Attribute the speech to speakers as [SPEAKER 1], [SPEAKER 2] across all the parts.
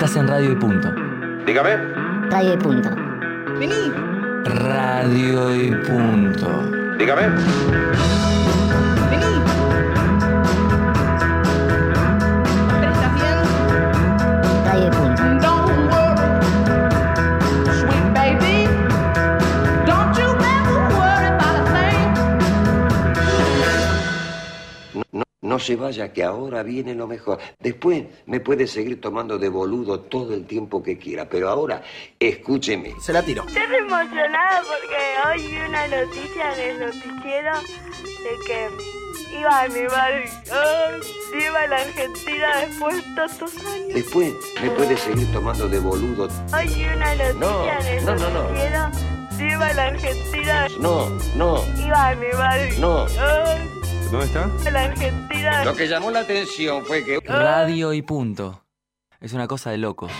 [SPEAKER 1] Estás en Radio y Punto.
[SPEAKER 2] Dígame.
[SPEAKER 3] Radio y punto.
[SPEAKER 4] Vení.
[SPEAKER 1] Radio y Punto.
[SPEAKER 2] Dígame.
[SPEAKER 5] Se vaya, que ahora viene lo mejor. Después me puede seguir tomando de boludo todo el tiempo que quiera, pero ahora escúcheme.
[SPEAKER 6] Se la tiro.
[SPEAKER 7] Estoy emocionada porque hoy vi una noticia en el noticiero de que iba a animar ay, iba a la Argentina después de tantos años.
[SPEAKER 5] Después me puede seguir tomando de boludo.
[SPEAKER 7] Hoy vi una noticia
[SPEAKER 5] No,
[SPEAKER 7] en el
[SPEAKER 5] no, no, no.
[SPEAKER 7] noticiero iba a la Argentina
[SPEAKER 5] No, no,
[SPEAKER 7] iba a animar
[SPEAKER 5] no.
[SPEAKER 7] ay,
[SPEAKER 2] ¿Dónde está?
[SPEAKER 7] la Argentina
[SPEAKER 5] Lo que llamó la atención fue que...
[SPEAKER 1] Radio y Punto. Es una cosa de locos.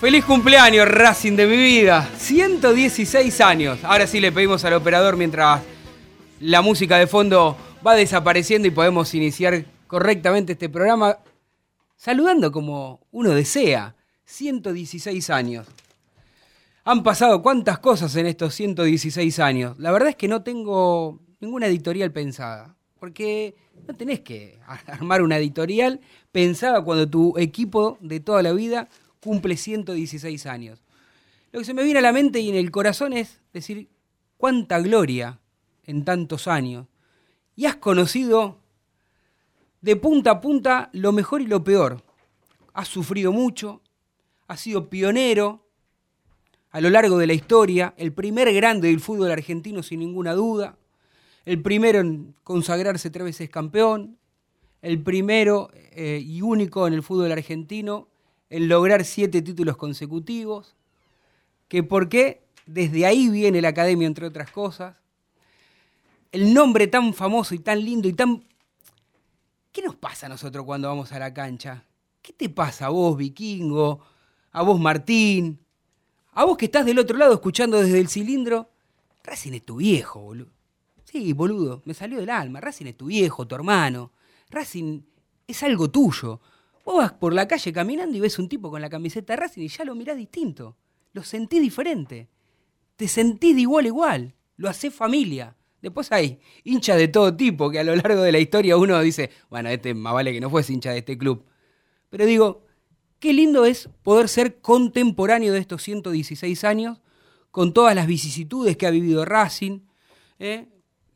[SPEAKER 8] Feliz cumpleaños, Racing de mi vida. 116 años. Ahora sí le pedimos al operador mientras la música de fondo va desapareciendo y podemos iniciar correctamente este programa saludando como uno desea. 116 años. Han pasado cuántas cosas en estos 116 años. La verdad es que no tengo ninguna editorial pensada. Porque no tenés que armar una editorial pensada cuando tu equipo de toda la vida cumple 116 años. Lo que se me viene a la mente y en el corazón es decir, cuánta gloria en tantos años. Y has conocido de punta a punta lo mejor y lo peor. Has sufrido mucho, has sido pionero a lo largo de la historia, el primer grande del fútbol argentino sin ninguna duda, el primero en consagrarse tres veces campeón, el primero eh, y único en el fútbol argentino en lograr siete títulos consecutivos, que por qué desde ahí viene la academia, entre otras cosas, el nombre tan famoso y tan lindo y tan... ¿Qué nos pasa a nosotros cuando vamos a la cancha? ¿Qué te pasa a vos, vikingo? A vos, Martín? A vos que estás del otro lado escuchando desde el cilindro. Racing es tu viejo, boludo. Sí, boludo, me salió del alma. Racing es tu viejo, tu hermano. Racing es algo tuyo. Vos vas por la calle caminando y ves un tipo con la camiseta de Racing y ya lo mirás distinto. Lo sentís diferente. Te sentís de igual a igual. Lo hacés familia. Después hay hinchas de todo tipo que a lo largo de la historia uno dice, bueno, este más vale que no fuese hincha de este club. Pero digo, qué lindo es poder ser contemporáneo de estos 116 años, con todas las vicisitudes que ha vivido Racing, ¿eh?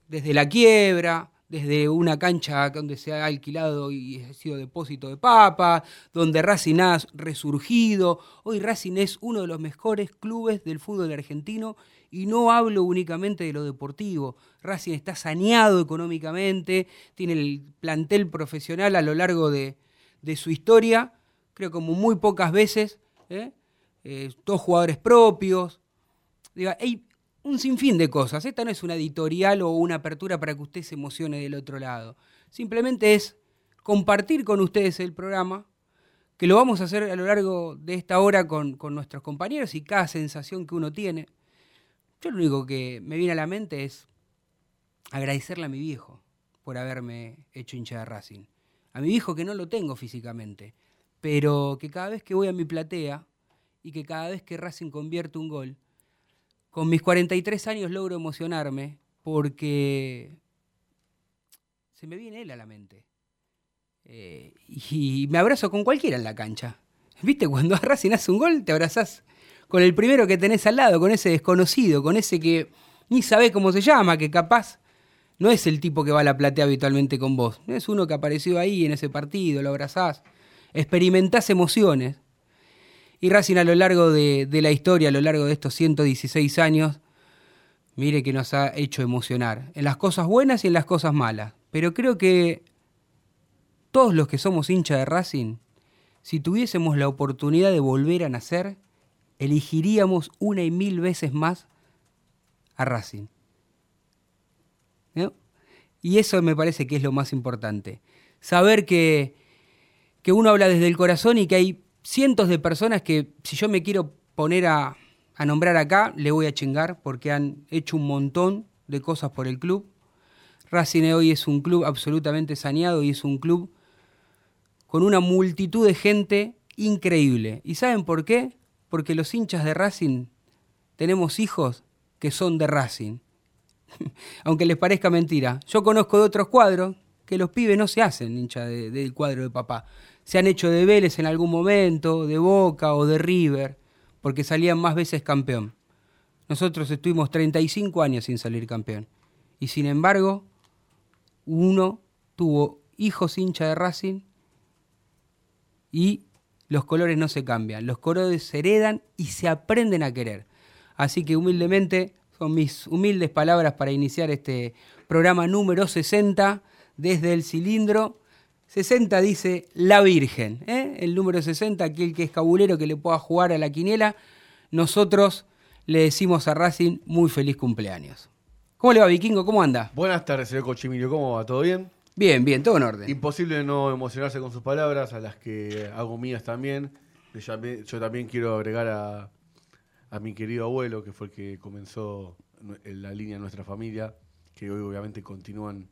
[SPEAKER 8] desde la quiebra, desde una cancha donde se ha alquilado y ha sido depósito de papas, donde Racing ha resurgido. Hoy Racing es uno de los mejores clubes del fútbol argentino y no hablo únicamente de lo deportivo. Racing está saneado económicamente, tiene el plantel profesional a lo largo de, su historia, creo como muy pocas veces, ¿eh? Eh, todos jugadores propios. Diga, hay un sinfín de cosas. Esta no es una editorial o una apertura para que usted se emocione del otro lado. Simplemente es compartir con ustedes el programa, que lo vamos a hacer a lo largo de esta hora con, nuestros compañeros y cada sensación que uno tiene. Yo lo único que me viene a la mente es agradecerle a mi viejo por haberme hecho hincha de Racing. A mi viejo que no lo tengo físicamente, pero que cada vez que voy a mi platea y que cada vez que Racing convierte un gol, con mis 43 años logro emocionarme porque se me viene él a la mente. Eh, y me abrazo con cualquiera en la cancha. ¿Viste? Cuando Racing hace un gol, te abrazás con el primero que tenés al lado, con ese desconocido, con ese que ni sabés cómo se llama, que capaz no es el tipo que va a la platea habitualmente con vos. Es uno que apareció ahí en ese partido, lo abrazás, experimentás emociones. Y Racing a lo largo de, la historia, a lo largo de estos 116 años, mire que nos ha hecho emocionar, en las cosas buenas y en las cosas malas. Pero creo que todos los que somos hincha de Racing, si tuviésemos la oportunidad de volver a nacer, elegiríamos una y mil veces más a Racing. Y eso me parece que es lo más importante. Saber que, que uno habla desde el corazón y que hay cientos de personas que si yo me quiero poner a, a nombrar acá, le voy a chingar porque han hecho un montón de cosas por el club. Racing hoy es un club absolutamente saneado y es un club con una multitud de gente increíble. ¿Y saben por qué? Porque los hinchas de Racing tenemos hijos que son de Racing. Aunque les parezca mentira. Yo conozco de otros cuadros que los pibes no se hacen hincha de- del cuadro de papá. Se han hecho de Vélez en algún momento, de Boca o de River, porque salían más veces campeón. Nosotros estuvimos 35 años sin salir campeón. Y sin embargo, uno tuvo hijos hincha de Racing y los colores no se cambian. Los colores se heredan y se aprenden a querer. Así que humildemente son mis humildes palabras para iniciar este programa número 60 desde el cilindro. 60 dice la Virgen. ¿eh? El número 60, aquel que es cabulero que le pueda jugar a la quiniela. Nosotros le decimos a Racing muy feliz cumpleaños. ¿Cómo le va, Vikingo? ¿Cómo anda?
[SPEAKER 6] Buenas tardes, señor Cochimilio. ¿Cómo va? ¿Todo bien?
[SPEAKER 8] Bien, bien, todo en orden.
[SPEAKER 6] Imposible no emocionarse con sus palabras, a las que hago mías también. Yo también quiero agregar a, a mi querido abuelo, que fue el que comenzó la línea de nuestra familia, que hoy obviamente continúan.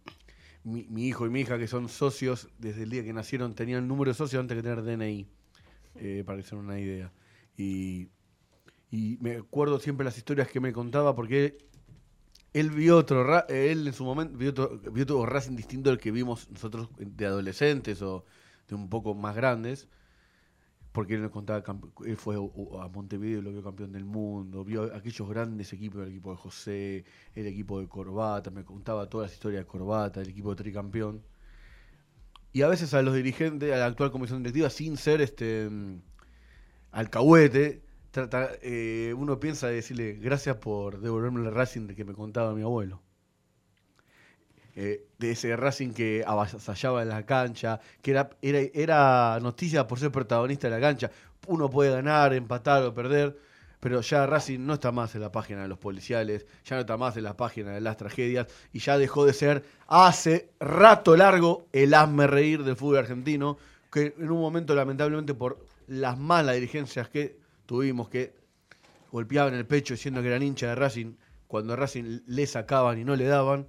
[SPEAKER 6] Mi, mi hijo y mi hija, que son socios, desde el día que nacieron, tenían número de socio antes que tener DNI, eh, para que se den una idea. Y, me acuerdo siempre las historias que me contaba, porque él vio otro, él en su momento vio otro, vio otro Racing distinto al que vimos nosotros de adolescentes o de un poco más grandes, porque él nos contaba, él fue a Montevideo y lo vio campeón del mundo, vio aquellos grandes equipos, el equipo de José, el equipo de Corbata, me contaba todas las historias de Corbata, el equipo de tricampeón. Y a veces a los dirigentes, a la actual comisión directiva, sin ser este mm, alcahuete, trata- eh, uno piensa de decirle gracias por devolverme el Racing de que me contaba mi abuelo. Eh, de ese Racing que avasallaba en la cancha, que era, era, era noticia por ser protagonista de la cancha. Uno puede ganar, empatar o perder, pero ya Racing no está más en la página de los policiales, ya no está más en la página de las tragedias y ya dejó de ser hace rato largo el hazme reír del fútbol argentino, que en un momento lamentablemente por las malas dirigencias que tuvimos, que golpeaban el pecho diciendo que eran hincha de Racing, cuando Racing le sacaban y no le daban,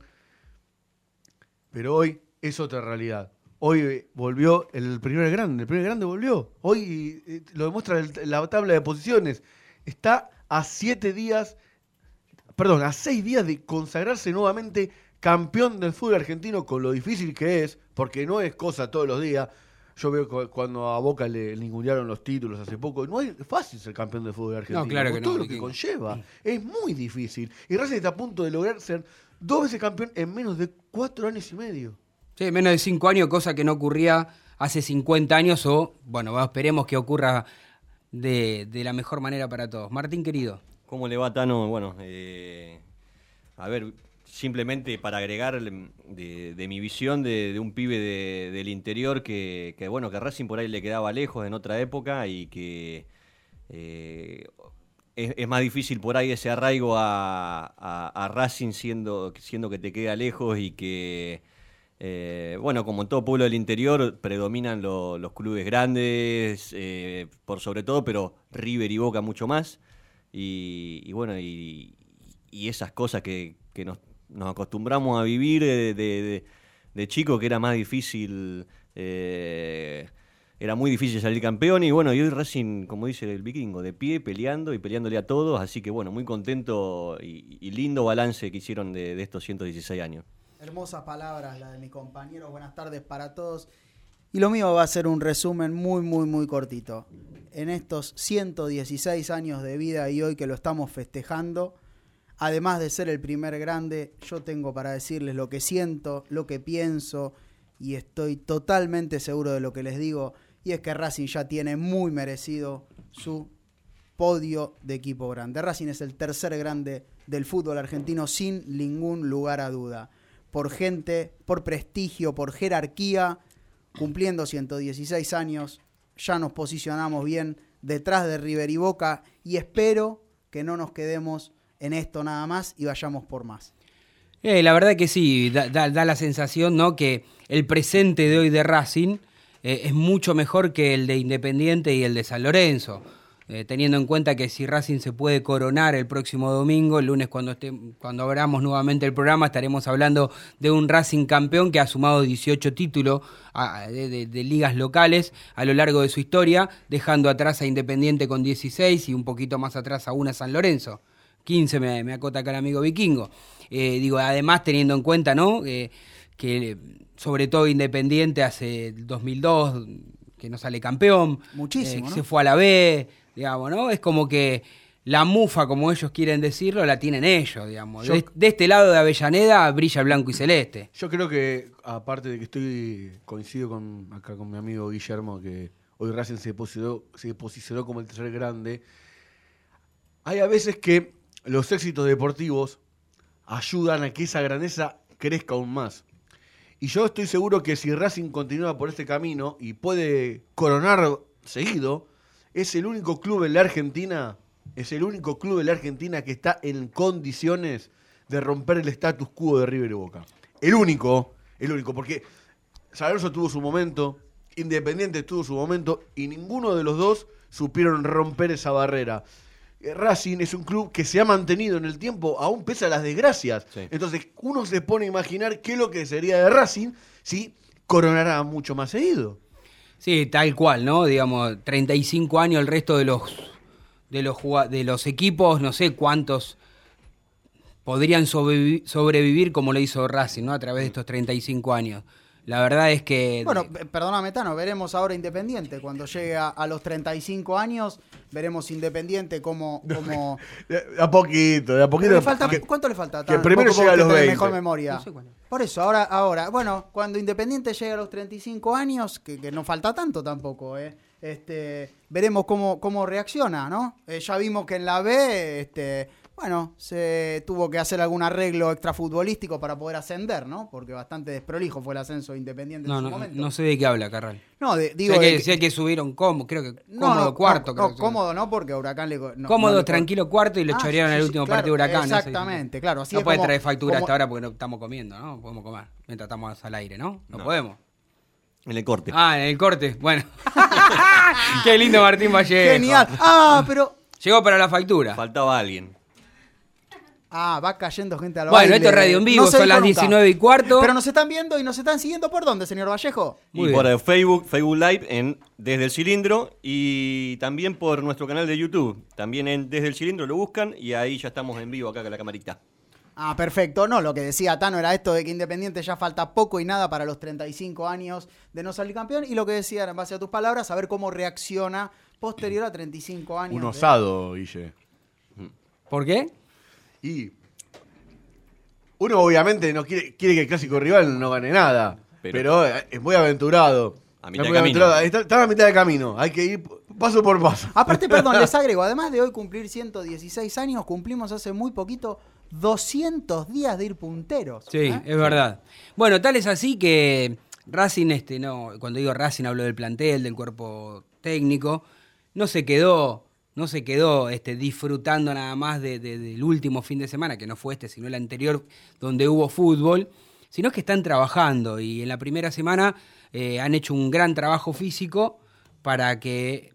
[SPEAKER 6] pero hoy es otra realidad. Hoy eh, volvió el primer grande, el primer grande volvió. Hoy eh, lo demuestra el- la tabla de posiciones. Está a siete días, perdón, a seis días de consagrarse nuevamente campeón del fútbol argentino con lo difícil que es, porque no es cosa todos los días. Yo veo cu- cuando a Boca le ningunearon los títulos hace poco, no es fácil ser campeón del fútbol argentino.
[SPEAKER 8] claro
[SPEAKER 6] por
[SPEAKER 8] que no,
[SPEAKER 6] todo lo que conlleva. Es muy difícil. Y Racing está a punto de lograr ser dos veces campeón en menos de cuatro años y medio.
[SPEAKER 8] Sí, menos de cinco años, cosa que no ocurría hace 50 años o, bueno, esperemos que ocurra de, de la mejor manera para todos. Martín, querido.
[SPEAKER 9] ¿Cómo le va, Tano? Bueno, eh, a ver, simplemente para agregar de, de mi visión de, de un pibe de- del interior que, que, bueno, que Racing por ahí le quedaba lejos en otra época y que eh, es, más difícil por ahí ese arraigo a, a- Racing siendo, siendo que te queda lejos y que, eh, bueno, como en todo pueblo del interior, predominan lo- los clubes grandes, eh, por sobre todo, pero River y Boca mucho más. Y, y bueno, y, esas cosas que, que nos, nos acostumbramos a vivir de, de, de- de chico, que era más difícil, eh, era muy difícil salir campeón. Y bueno, y hoy Racing, como dice el vikingo, de pie, peleando y peleándole a todos. Así que bueno, muy contento y, lindo balance que hicieron de, de estos 116 años.
[SPEAKER 10] Hermosas palabras, la de mi compañero. Buenas tardes para todos. Y lo mío va a ser un resumen muy, muy, muy cortito. En estos 116 años de vida y hoy que lo estamos festejando, además de ser el primer grande, yo tengo para decirles lo que siento, lo que pienso y estoy totalmente seguro de lo que les digo. Y es que Racing ya tiene muy merecido su podio de equipo grande. Racing es el tercer grande del fútbol argentino sin ningún lugar a duda. Por gente, por prestigio, por jerarquía, cumpliendo 116 años, ya nos posicionamos bien detrás de River y Boca y espero que no nos quedemos en esto nada más y vayamos por más.
[SPEAKER 8] Eh, la verdad que sí, da, da- la sensación ¿no? que el presente de hoy de Racing eh, es mucho mejor que el de Independiente y el de San Lorenzo. Eh, teniendo en cuenta que si Racing se puede coronar el próximo domingo, el lunes cuando, cuando abramos nuevamente el programa, estaremos hablando de un Racing campeón que ha sumado 18 títulos ah, de, ligas locales a lo largo de su historia, dejando atrás a Independiente con 16 y un poquito más atrás a una San Lorenzo. 15 me, acota acá el amigo vikingo. Eh, digo, además teniendo en cuenta, ¿no? Que sobre todo Independiente hace el 2002 que no sale campeón.
[SPEAKER 10] Muchísimo,
[SPEAKER 8] eh,
[SPEAKER 10] ¿no?
[SPEAKER 8] Se fue a la B, digamos, ¿no? Es como que la mufa, como ellos quieren decirlo, la tienen ellos, digamos.
[SPEAKER 6] Yo-
[SPEAKER 8] De, de este lado de Avellaneda brilla blanco y celeste.
[SPEAKER 6] Yo creo que, aparte de que estoy coincido con acá con mi amigo Guillermo, que hoy Racing se posicionó, se posicionó como el tercer grande, hay a veces que los éxitos deportivos ayudan a que esa grandeza crezca aún más. Y yo estoy seguro que si Racing continúa por este camino y puede coronar seguido, es el único club en la Argentina, es el único club en la Argentina que está en condiciones de romper el status quo de River Boca. El único, el único, porque San Lorenzo tuvo su momento, Independiente tuvo su momento y ninguno de los dos supieron romper esa barrera. Eh, Racing es un club que se ha mantenido en el tiempo, aún pese a las desgracias.
[SPEAKER 9] Sí.
[SPEAKER 6] Entonces, uno se pone a imaginar qué es lo que sería de Racing si coronara mucho más seguido.
[SPEAKER 8] Sí, tal cual, ¿no? Digamos, 35 años el resto de los de los jugua- de los equipos, no sé cuántos podrían sobrevivi- sobrevivir como lo hizo Racing, ¿no? A través de estos 35 años. La verdad es que
[SPEAKER 10] Bueno, perdóname, Tano, veremos ahora Independiente. Cuando llegue a, a los 35 años, veremos Independiente como... como...
[SPEAKER 6] A poquito, de a poquito.
[SPEAKER 10] Le falta-
[SPEAKER 6] que-
[SPEAKER 10] ¿Cuánto le falta?
[SPEAKER 6] que
[SPEAKER 10] Tano?
[SPEAKER 6] primero
[SPEAKER 10] Vos, vos
[SPEAKER 6] llega a
[SPEAKER 10] que
[SPEAKER 6] los
[SPEAKER 10] tenés
[SPEAKER 6] 20.
[SPEAKER 10] mejor memoria.
[SPEAKER 8] No sé cuándo.
[SPEAKER 10] Por eso, ahora, ahora, bueno, cuando Independiente llegue a los 35 años, que, que no falta tanto tampoco, ¿eh? Este, veremos cómo, cómo reacciona, ¿no? Eh, ya vimos que en la B, este, bueno, se tuvo que hacer algún arreglo extrafutbolístico para poder ascender, ¿no? Porque bastante desprolijo fue el ascenso de Independiente
[SPEAKER 8] no,
[SPEAKER 10] en su
[SPEAKER 8] no,
[SPEAKER 10] momento.
[SPEAKER 8] no sé de qué habla, Carral.
[SPEAKER 10] No, de- digo,
[SPEAKER 8] sé,
[SPEAKER 10] de
[SPEAKER 8] que,
[SPEAKER 10] que-
[SPEAKER 8] sé que subieron cómodo, creo que cómodo
[SPEAKER 10] no,
[SPEAKER 8] cuarto.
[SPEAKER 10] no,
[SPEAKER 8] creo
[SPEAKER 10] cómodo no, porque Huracán le... no-
[SPEAKER 8] Cómodo,
[SPEAKER 10] no le-
[SPEAKER 8] tranquilo cuarto y lo
[SPEAKER 10] Ah,
[SPEAKER 8] chorearon
[SPEAKER 10] sí,
[SPEAKER 8] en el
[SPEAKER 10] sí,
[SPEAKER 8] último
[SPEAKER 10] claro,
[SPEAKER 8] partido de Huracán.
[SPEAKER 10] Exactamente, claro. Así
[SPEAKER 8] no
[SPEAKER 10] es
[SPEAKER 8] puede
[SPEAKER 10] como-
[SPEAKER 8] traer factura
[SPEAKER 10] como-
[SPEAKER 8] hasta ahora porque no estamos comiendo, ¿no? Podemos comer mientras estamos al aire, ¿no? No,
[SPEAKER 9] No.
[SPEAKER 8] podemos.
[SPEAKER 9] En el corte.
[SPEAKER 8] Ah, en el corte. Bueno. Qué lindo Martín Vallejo.
[SPEAKER 10] Genial. Ah, pero...
[SPEAKER 8] Llegó para la factura.
[SPEAKER 9] Faltaba alguien.
[SPEAKER 10] Ah, va cayendo gente al
[SPEAKER 8] Bueno,
[SPEAKER 10] baile.
[SPEAKER 8] esto es radio en vivo,
[SPEAKER 10] No se
[SPEAKER 8] son
[SPEAKER 10] dijo
[SPEAKER 8] las
[SPEAKER 10] nunca.
[SPEAKER 8] 19 y cuarto.
[SPEAKER 10] Pero nos están viendo y nos están siguiendo por dónde, señor Vallejo.
[SPEAKER 8] Muy
[SPEAKER 9] y
[SPEAKER 8] bien.
[SPEAKER 9] por Facebook, Facebook Live en Desde el Cilindro y también por nuestro canal de YouTube. También en Desde el Cilindro lo buscan y ahí ya estamos en vivo acá con la camarita.
[SPEAKER 10] Ah, perfecto. No, lo que decía Tano era esto de que Independiente ya falta poco y nada para los 35 años de no salir campeón. Y lo que decía era, en base a tus palabras, a ver cómo reacciona posterior a 35 años.
[SPEAKER 6] Un
[SPEAKER 10] de-
[SPEAKER 6] osado, Guille.
[SPEAKER 8] ¿Por qué?
[SPEAKER 6] Y uno obviamente no quiere, quiere que el clásico rival no gane nada.
[SPEAKER 9] Pero-
[SPEAKER 6] Pero, eh, es muy aventurado.
[SPEAKER 9] A mitad
[SPEAKER 6] Es
[SPEAKER 9] de camino.
[SPEAKER 6] está a mitad de camino. Hay que ir paso por paso.
[SPEAKER 10] Aparte, perdón, les agrego, además de hoy cumplir 116 años, cumplimos hace muy poquito 200 días de ir punteros.
[SPEAKER 8] Sí,
[SPEAKER 10] ¿eh?
[SPEAKER 8] es verdad. Bueno, tal es así que Racing, este, no, cuando digo Racing hablo del plantel, del cuerpo técnico, no se quedó no se quedó este, disfrutando nada más de- de- del último fin de semana, que no fue este, sino el anterior, donde hubo fútbol, sino que están trabajando y en la primera semana eh, han hecho un gran trabajo físico para que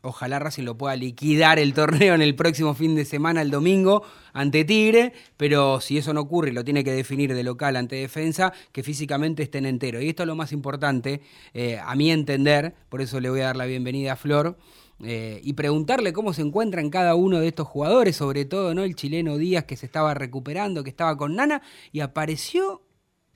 [SPEAKER 8] ojalá Racing lo pueda liquidar el torneo en el próximo fin de semana, el domingo, ante Tigre, pero si eso no ocurre lo tiene que definir de local ante defensa, que físicamente estén enteros. Y esto es lo más importante, eh, a mi entender, por eso le voy a dar la bienvenida a Flor. Eh, y preguntarle cómo se encuentran cada uno de estos jugadores, sobre todo ¿no? el chileno Díaz que se estaba recuperando, que estaba con Nana, y apareció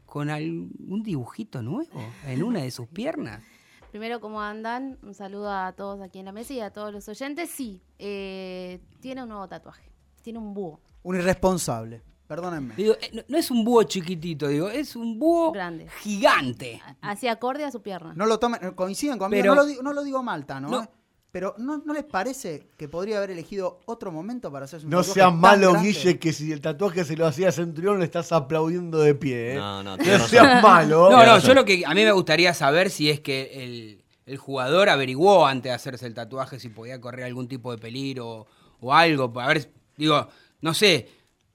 [SPEAKER 8] con algún dibujito nuevo en una de sus piernas.
[SPEAKER 11] Primero, ¿cómo andan? Un saludo a todos aquí en la mesa y a todos los oyentes. Sí, eh, tiene un nuevo tatuaje. Tiene un búho.
[SPEAKER 10] Un irresponsable. Perdónenme.
[SPEAKER 8] Digo, eh, no, no es un búho chiquitito, digo, es un búho
[SPEAKER 11] Grande.
[SPEAKER 8] gigante.
[SPEAKER 11] Así acorde a su pierna.
[SPEAKER 10] No lo tomen, coinciden conmigo.
[SPEAKER 8] Pero-
[SPEAKER 10] no, lo digo, no lo digo mal, Tano.
[SPEAKER 8] No.
[SPEAKER 10] Pero ¿no, ¿no les parece que podría haber elegido otro momento para hacerse un
[SPEAKER 6] No
[SPEAKER 10] tatuaje
[SPEAKER 6] seas
[SPEAKER 10] tan
[SPEAKER 6] malo,
[SPEAKER 10] grande?
[SPEAKER 6] Guille, que si el tatuaje se lo hacía a Centurión le estás aplaudiendo de pie. ¿eh?
[SPEAKER 9] No, no,
[SPEAKER 6] no
[SPEAKER 9] tenés
[SPEAKER 6] seas malo.
[SPEAKER 8] No, no, yo lo que a mí me gustaría saber si es que el, el jugador averiguó antes de hacerse el tatuaje si podía correr algún tipo de peligro o algo. A ver, digo, no sé.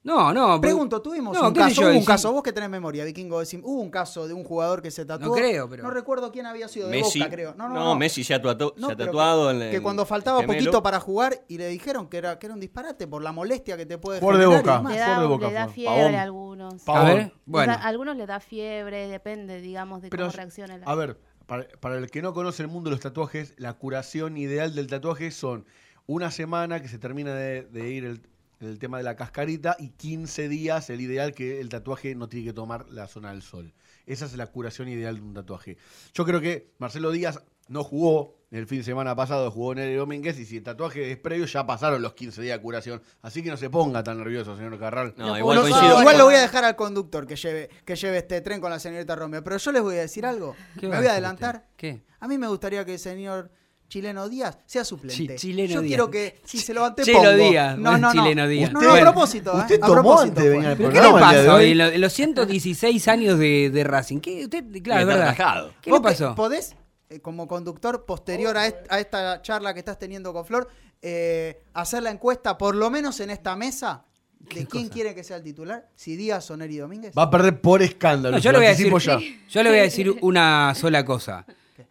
[SPEAKER 8] No, no.
[SPEAKER 10] Pregunto, tuvimos
[SPEAKER 8] no,
[SPEAKER 10] un caso,
[SPEAKER 8] yo,
[SPEAKER 10] hubo
[SPEAKER 8] y
[SPEAKER 10] un caso, vos que tenés memoria, Vikingo, decim- hubo un caso de un jugador que se tatuó.
[SPEAKER 8] No creo, pero-
[SPEAKER 10] No recuerdo quién había sido, de
[SPEAKER 9] Messi.
[SPEAKER 10] Boca, creo. No, no,
[SPEAKER 9] No,
[SPEAKER 10] no.
[SPEAKER 9] Messi se ha, tatu-
[SPEAKER 10] No,
[SPEAKER 9] se ha tatuado
[SPEAKER 10] que,
[SPEAKER 9] en el-
[SPEAKER 10] que cuando faltaba
[SPEAKER 9] gemelo.
[SPEAKER 10] poquito para jugar y le dijeron que era, que era un disparate por la molestia que te puede
[SPEAKER 6] Jugador de Boca.
[SPEAKER 11] Le da,
[SPEAKER 6] de Boca
[SPEAKER 11] le da fiebre
[SPEAKER 6] Pavón.
[SPEAKER 11] a algunos.
[SPEAKER 6] Pavón.
[SPEAKER 8] A ver,
[SPEAKER 11] O sea,
[SPEAKER 8] bueno.
[SPEAKER 11] a algunos le da fiebre, depende, digamos, de
[SPEAKER 6] Pero,
[SPEAKER 11] cómo reacciona la...
[SPEAKER 6] a ver, para, para el que no conoce el mundo de los tatuajes, la curación ideal del tatuaje son una semana que se termina de, de ir el, el tema de la cascarita y 15 días el ideal que el tatuaje no tiene que tomar la zona del sol. Esa es la curación ideal de un tatuaje. Yo creo que Marcelo Díaz no jugó el fin de semana pasado, jugó Nery Domínguez y si el tatuaje es previo ya pasaron los 15 días de curación. Así que no se ponga tan nervioso, señor Carral.
[SPEAKER 9] No,
[SPEAKER 11] No,
[SPEAKER 9] igual
[SPEAKER 11] no,
[SPEAKER 9] coincido.
[SPEAKER 10] Igual lo voy a dejar al conductor que lleve, que lleve este tren con la señorita Romeo. Pero yo les voy a decir algo.
[SPEAKER 8] ¿Qué
[SPEAKER 10] Me voy a adelantar.
[SPEAKER 8] usted? ¿Qué?
[SPEAKER 10] A mí me gustaría que el señor Chileno Díaz sea suplente.
[SPEAKER 8] Chi- Chileno
[SPEAKER 10] Yo
[SPEAKER 8] Díaz.
[SPEAKER 10] quiero que si se lo ante
[SPEAKER 8] Chelo
[SPEAKER 10] pongo.
[SPEAKER 8] Díaz,
[SPEAKER 10] No, no, no.
[SPEAKER 8] Chileno Díaz.
[SPEAKER 10] No, a propósito, ¿eh?
[SPEAKER 6] Usted
[SPEAKER 10] a
[SPEAKER 6] tomó
[SPEAKER 10] propósito
[SPEAKER 6] antes de venir
[SPEAKER 10] fue.
[SPEAKER 6] al
[SPEAKER 8] ¿Pero qué le
[SPEAKER 6] hoy
[SPEAKER 8] en, lo- en los 116 años de, de Racing? ¿Qué, usted, claro, es verdad.
[SPEAKER 9] atajado.
[SPEAKER 8] ¿Qué le
[SPEAKER 10] ¿Vos que
[SPEAKER 8] pasó?
[SPEAKER 10] ¿Podés, eh, como conductor posterior a, est- a esta charla que estás teniendo con Flor, eh, hacer la encuesta, por lo menos en esta mesa, de
[SPEAKER 8] ¿Qué
[SPEAKER 10] quién
[SPEAKER 8] cosa?
[SPEAKER 10] quiere que sea el titular? Si Díaz o Neri Domínguez.
[SPEAKER 6] Va a perder por escándalo.
[SPEAKER 8] No, yo,
[SPEAKER 6] lo
[SPEAKER 8] voy a decir,
[SPEAKER 6] ya.
[SPEAKER 8] yo le voy a decir una sola cosa.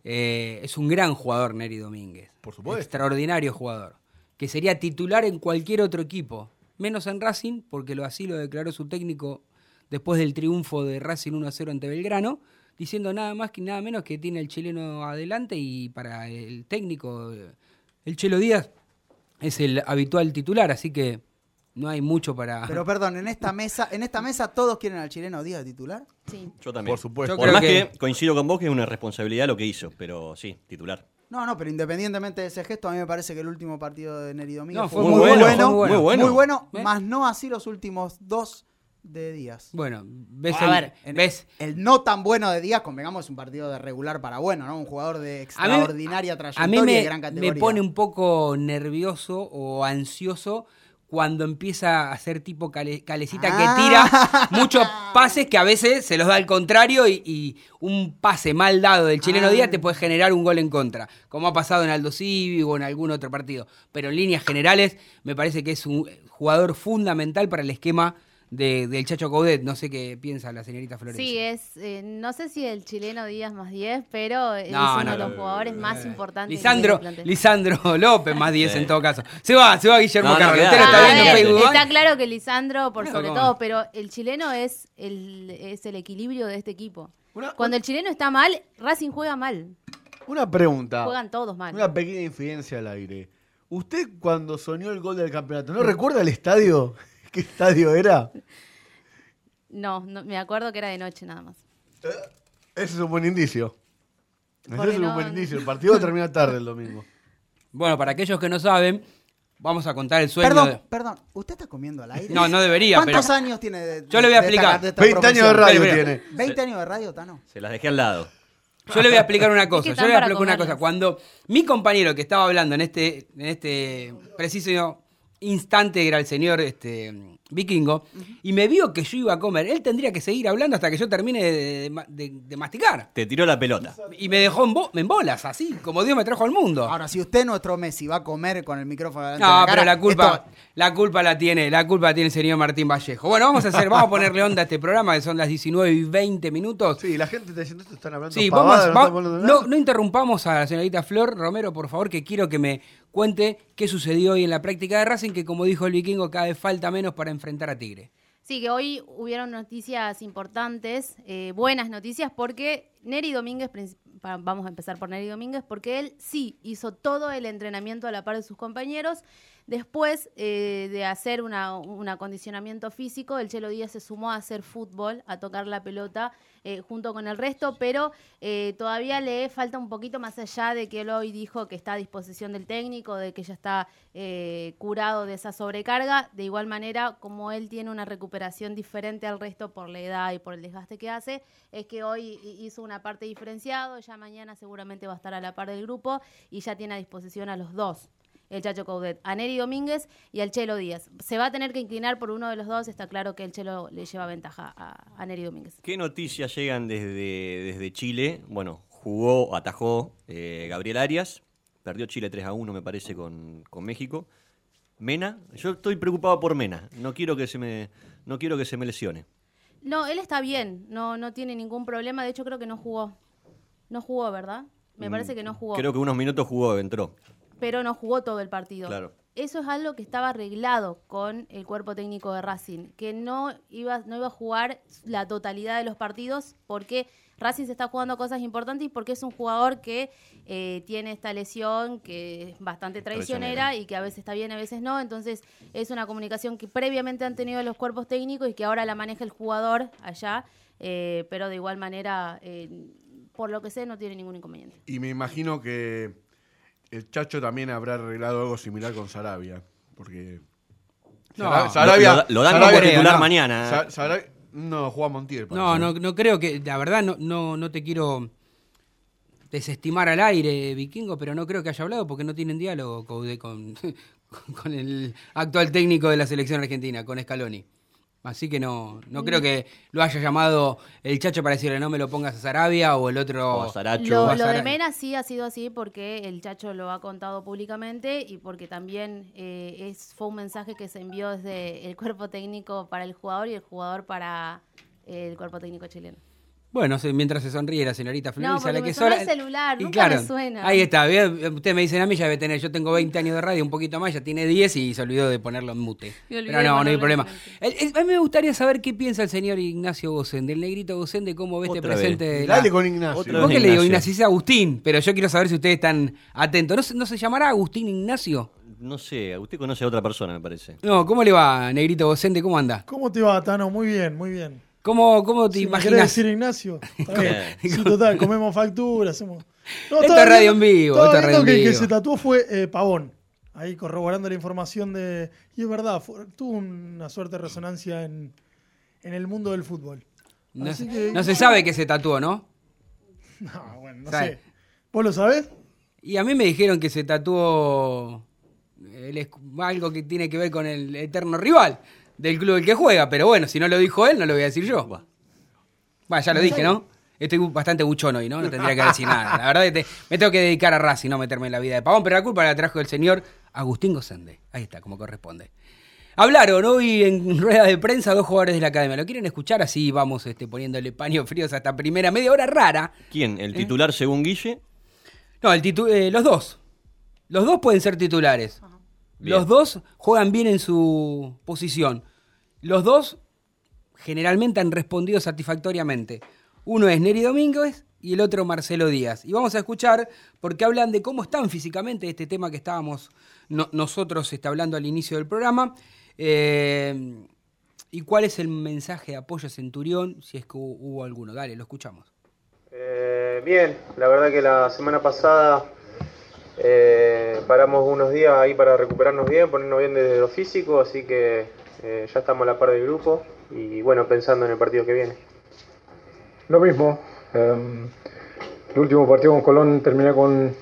[SPEAKER 8] Eh, es un gran jugador Neri Domínguez.
[SPEAKER 6] Por supuesto.
[SPEAKER 8] Extraordinario jugador. Que sería titular en cualquier otro equipo. Menos en Racing, porque lo así lo declaró su técnico después del triunfo de Racing 1 a 0 ante Belgrano, diciendo nada más que nada menos que tiene el chileno adelante y para el técnico, eh, el Chelo Díaz, es el habitual titular, así que no hay mucho para...
[SPEAKER 10] Pero perdón, en esta mesa, en esta mesa todos quieren al chileno Díaz titular.
[SPEAKER 11] Sí.
[SPEAKER 9] Yo también.
[SPEAKER 6] Por supuesto.
[SPEAKER 8] Yo
[SPEAKER 9] Por más
[SPEAKER 8] que-
[SPEAKER 9] que... coincido con vos que es una responsabilidad lo que hizo, pero sí, titular.
[SPEAKER 10] No, no, pero independientemente de ese gesto, a mí me parece que el último partido de Neri Domínguez
[SPEAKER 8] No,
[SPEAKER 10] fue, muy,
[SPEAKER 9] muy
[SPEAKER 10] bueno,
[SPEAKER 9] bueno,
[SPEAKER 10] muy bueno,
[SPEAKER 9] muy bueno.
[SPEAKER 8] ¿Eh?
[SPEAKER 10] más no así los últimos dos de Díaz.
[SPEAKER 8] Bueno, ves,
[SPEAKER 10] A
[SPEAKER 8] el-
[SPEAKER 10] ver, en-
[SPEAKER 8] ves
[SPEAKER 10] El no tan bueno de Díaz, convengamos, es un partido de regular para bueno, ¿no? Un jugador de
[SPEAKER 8] A mí-
[SPEAKER 10] extraordinaria
[SPEAKER 8] A
[SPEAKER 10] trayectoria
[SPEAKER 8] mí me,
[SPEAKER 10] de gran
[SPEAKER 8] me pone un poco nervioso o ansioso cuando empieza a hacer tipo cale- calecita
[SPEAKER 10] Ah.
[SPEAKER 8] que tira muchos pases que a veces se los da al contrario y, y un pase mal dado del chileno
[SPEAKER 10] Ah.
[SPEAKER 8] Díaz te puede generar un gol en contra, como ha pasado en Aldo Civi o en algún otro partido. Pero en líneas generales me parece que es un jugador fundamental para el esquema de- del Chacho Coudet. No sé qué piensa la señorita Florencia.
[SPEAKER 11] Sí, es, eh, no sé si el chileno Díaz más 10, pero es
[SPEAKER 8] No,
[SPEAKER 11] uno
[SPEAKER 8] no,
[SPEAKER 11] de los
[SPEAKER 8] no,
[SPEAKER 11] jugadores más importantes.
[SPEAKER 8] Lisandro,
[SPEAKER 11] plantel.
[SPEAKER 8] Lisandro López, más 10
[SPEAKER 9] Sí.
[SPEAKER 8] en todo caso. Se va, se va Guillermo Usted lo está
[SPEAKER 11] Ah,
[SPEAKER 8] viendo en
[SPEAKER 11] eh,
[SPEAKER 8] Facebook.
[SPEAKER 11] está claro que Lisandro por
[SPEAKER 8] No,
[SPEAKER 11] sobre
[SPEAKER 8] ¿cómo?
[SPEAKER 11] todo, pero el chileno es el, es el equilibrio de este equipo.
[SPEAKER 6] Una-
[SPEAKER 11] Cuando el chileno está mal, Racing juega mal.
[SPEAKER 6] Una pregunta.
[SPEAKER 11] Juegan todos mal.
[SPEAKER 6] Una pequeña infidencia al aire. ¿Usted cuando soñó el gol del campeonato, no recuerda el estadio? ¿Qué estadio era?
[SPEAKER 11] No, no, me acuerdo que era de noche nada más.
[SPEAKER 6] Ese es un buen indicio. Ese es un
[SPEAKER 11] no-
[SPEAKER 6] buen indicio. El partido termina tarde el domingo.
[SPEAKER 8] Bueno, para aquellos que no saben, vamos a contar el sueño
[SPEAKER 10] Perdón,
[SPEAKER 8] de...
[SPEAKER 10] perdón, ¿usted está comiendo al aire?
[SPEAKER 8] No, no debería, pero...
[SPEAKER 10] ¿Cuántos años tiene de,
[SPEAKER 8] Yo le voy a
[SPEAKER 10] de
[SPEAKER 8] explicar.
[SPEAKER 10] esta- de esta
[SPEAKER 6] 20 años de
[SPEAKER 10] profesión?
[SPEAKER 6] radio
[SPEAKER 8] Espera, espera.
[SPEAKER 6] tiene.
[SPEAKER 10] ¿20 años de radio, Tano?
[SPEAKER 9] Se las dejé al lado.
[SPEAKER 8] Yo le voy a explicar una cosa. Yo le voy a
[SPEAKER 11] para
[SPEAKER 8] explicar una
[SPEAKER 11] comerlas.
[SPEAKER 8] cosa. Cuando mi compañero que estaba hablando en este, en este preciso instante era el señor este, Vikingo, y me vio que yo iba a comer, él tendría que seguir hablando hasta que yo termine de, de ma- de- de masticar.
[SPEAKER 9] Te tiró la pelota.
[SPEAKER 8] Y me dejó en, bo- en bolas, así, como Dios me trajo al mundo.
[SPEAKER 10] Ahora, si usted, nuestro Messi, va a comer con el micrófono delante de
[SPEAKER 8] No,
[SPEAKER 10] la
[SPEAKER 8] pero
[SPEAKER 10] cara,
[SPEAKER 8] la culpa,
[SPEAKER 10] esto-
[SPEAKER 8] la culpa la tiene, la culpa la tiene el señor Martín Vallejo. Bueno, vamos a hacer, vamos a ponerle onda a este programa, que son las 19 y 20 minutos.
[SPEAKER 6] Sí, la gente está diciendo esto, están hablando
[SPEAKER 8] Sí,
[SPEAKER 6] pavadas,
[SPEAKER 8] vamos,
[SPEAKER 6] no
[SPEAKER 8] va-
[SPEAKER 6] están hablando de nada.
[SPEAKER 8] no, no interrumpamos a la señorita Flor Romero, por favor, que quiero que me cuente qué sucedió hoy en la práctica de Racing, que como dijo el vikingo, cada vez falta menos para enfrentar a Tigre.
[SPEAKER 11] Sí, que hoy hubieron noticias importantes, eh, buenas noticias, porque Neri Domínguez, vamos a empezar por Neri Domínguez, porque él sí hizo todo el entrenamiento a la par de sus compañeros. Después eh, de hacer una- un acondicionamiento físico, el Chelo Díaz se sumó a hacer fútbol, a tocar la pelota eh, junto con el resto, pero eh, todavía le falta un poquito más allá de que él hoy dijo que está a disposición del técnico, de que ya está curado de esa sobrecarga. De igual manera, como él tiene una recuperación diferente al resto por la edad y por el desgaste que hace, es que hoy hi- hizo una parte diferenciado, ya mañana seguramente va a estar a la par del grupo y ya tiene a disposición a los dos. El Chacho Coudet, a Neri Domínguez y al Chelo Díaz. Se va a tener que inclinar por uno de los dos, está claro que el Chelo le lleva ventaja a, a Neri Domínguez.
[SPEAKER 9] ¿Qué noticias llegan desde, desde Chile? Bueno, jugó, atajó eh, Gabriel Arias, perdió Chile 3 a 1 me parece con, con México. Mena, yo estoy preocupado por Mena, no quiero que se me, no quiero que se me lesione.
[SPEAKER 11] No, él está bien, no, no tiene ningún problema, de hecho creo que no jugó. No jugó, ¿verdad? Me parece que no jugó.
[SPEAKER 9] Mm, Creo que unos minutos jugó, entró.
[SPEAKER 11] pero no jugó todo el partido.
[SPEAKER 9] Claro.
[SPEAKER 11] Eso es algo que estaba arreglado con el cuerpo técnico de Racing, que no iba, no iba a jugar la totalidad de los partidos porque Racing se está jugando cosas importantes y porque es un jugador que eh, tiene esta lesión que es bastante traicionera,
[SPEAKER 9] Traicionera.
[SPEAKER 11] y que a veces está bien, a veces no. Entonces es una comunicación que previamente han tenido los cuerpos técnicos y que ahora la maneja el jugador allá, eh, pero de igual manera, eh, por lo que sé, no tiene ningún inconveniente.
[SPEAKER 6] Y me imagino que el Chacho también habrá arreglado algo similar con Sarabia. Porque.
[SPEAKER 8] No, lo-
[SPEAKER 6] Sarabia.
[SPEAKER 9] lo- lo dan
[SPEAKER 6] Sarabia-
[SPEAKER 9] como titular
[SPEAKER 8] no.
[SPEAKER 9] mañana.
[SPEAKER 6] Sa- no, juega Montiel.
[SPEAKER 8] No,
[SPEAKER 6] parece.
[SPEAKER 8] no, no creo que, la verdad, no, no, no te quiero desestimar al aire, Vikingo, pero no creo que haya hablado porque no tienen diálogo con, con el actual técnico de la selección argentina, con Scaloni. Así que no, no creo que lo haya llamado el chacho para decirle no me lo pongas a Sarabia o el otro.
[SPEAKER 9] O a Saracho.
[SPEAKER 8] o
[SPEAKER 11] Lo, lo de Mena sí ha sido así porque el Chacho lo ha contado públicamente y porque también eh, es, fue un mensaje que se envió desde el cuerpo técnico para el jugador y el jugador para el cuerpo técnico chileno.
[SPEAKER 8] Bueno, mientras se sonríe la señorita Florencia,
[SPEAKER 11] porque
[SPEAKER 8] la
[SPEAKER 11] me
[SPEAKER 8] que
[SPEAKER 11] sonó
[SPEAKER 8] sola-
[SPEAKER 11] el celular,
[SPEAKER 8] Y
[SPEAKER 11] nunca me
[SPEAKER 8] claro,
[SPEAKER 11] suena.
[SPEAKER 8] Ahí está, ustedes me dicen a mí ya debe tener, yo tengo 20 años de radio, un poquito más, ya tiene 10 y se olvidó de ponerlo en mute.
[SPEAKER 11] Me
[SPEAKER 8] Pero
[SPEAKER 11] de
[SPEAKER 8] no, no hay problema.
[SPEAKER 11] en
[SPEAKER 8] El- el- a mí me gustaría saber qué piensa el señor Ignacio Gosen, del negrito Gosen, de cómo ve este
[SPEAKER 9] vez.
[SPEAKER 8] presente. de la-
[SPEAKER 6] Dale con Ignacio.
[SPEAKER 9] Otra
[SPEAKER 8] ¿Vos qué le digo,
[SPEAKER 9] Ignacio.
[SPEAKER 8] Dice Agustín, pero yo quiero saber si ustedes están atentos. ¿No, se- no se llamará Agustín Ignacio?
[SPEAKER 9] No sé, usted conoce a otra persona, me parece.
[SPEAKER 8] No, ¿cómo le va, negrito Gocente? ¿Cómo anda?
[SPEAKER 12] ¿Cómo te va, Tano? Muy bien, muy bien.
[SPEAKER 8] ¿Cómo, cómo te
[SPEAKER 12] Si
[SPEAKER 8] imaginas?
[SPEAKER 12] decir Ignacio. Sí, total, comemos factura, hacemos. No,
[SPEAKER 8] Esto
[SPEAKER 12] estaba
[SPEAKER 8] es radio
[SPEAKER 12] viendo-
[SPEAKER 8] en vivo, radio en
[SPEAKER 12] que el que
[SPEAKER 8] vivo.
[SPEAKER 12] se tatuó fue eh, Pavón. Ahí corroborando la información de. Y es verdad, fue- tuvo una suerte de resonancia en, en el mundo del fútbol.
[SPEAKER 8] No,
[SPEAKER 12] Así
[SPEAKER 8] se-
[SPEAKER 12] que-
[SPEAKER 8] no se sabe que se tatuó, ¿no?
[SPEAKER 12] No, bueno, no
[SPEAKER 8] ¿Sabe?
[SPEAKER 12] sé. ¿Vos lo sabés?
[SPEAKER 8] Y a mí me dijeron que se tatuó el algo que tiene que ver con el eterno rival del club del que juega, pero bueno, si no lo dijo él, no lo voy a decir yo. Bueno, ya lo dije, ¿no? Estoy bastante buchón hoy, ¿no? No tendría que decir nada. La verdad que te- me tengo que dedicar a Racing, no meterme en la vida de Pavón, pero la culpa la trajo el señor Agustín Gosende. Ahí está, como corresponde. Hablaron hoy en rueda de prensa dos jugadores de la academia. ¿Lo quieren escuchar? Así vamos este, poniéndole paños fríos hasta primera media hora rara.
[SPEAKER 9] ¿Quién? ¿El titular según Guille?
[SPEAKER 8] No, el titu- eh, los dos. Los dos pueden ser titulares.
[SPEAKER 9] Bien.
[SPEAKER 8] Los dos juegan bien en su posición. Los dos generalmente han respondido satisfactoriamente. Uno es Neri Domínguez y el otro Marcelo Díaz. Y vamos a escuchar porque hablan de cómo están físicamente este tema que estábamos no- nosotros está hablando al inicio del programa. Eh, y cuál es el mensaje de apoyo a Centurión, si es que hu- hubo alguno. Dale, lo escuchamos.
[SPEAKER 13] Eh, bien, la verdad que la semana pasada eh, paramos unos días ahí para recuperarnos bien, ponernos bien desde lo físico, así que eh, ya estamos a la par del grupo y bueno, pensando en el partido que viene.
[SPEAKER 14] Lo mismo. em, el último partido con Colón terminé con,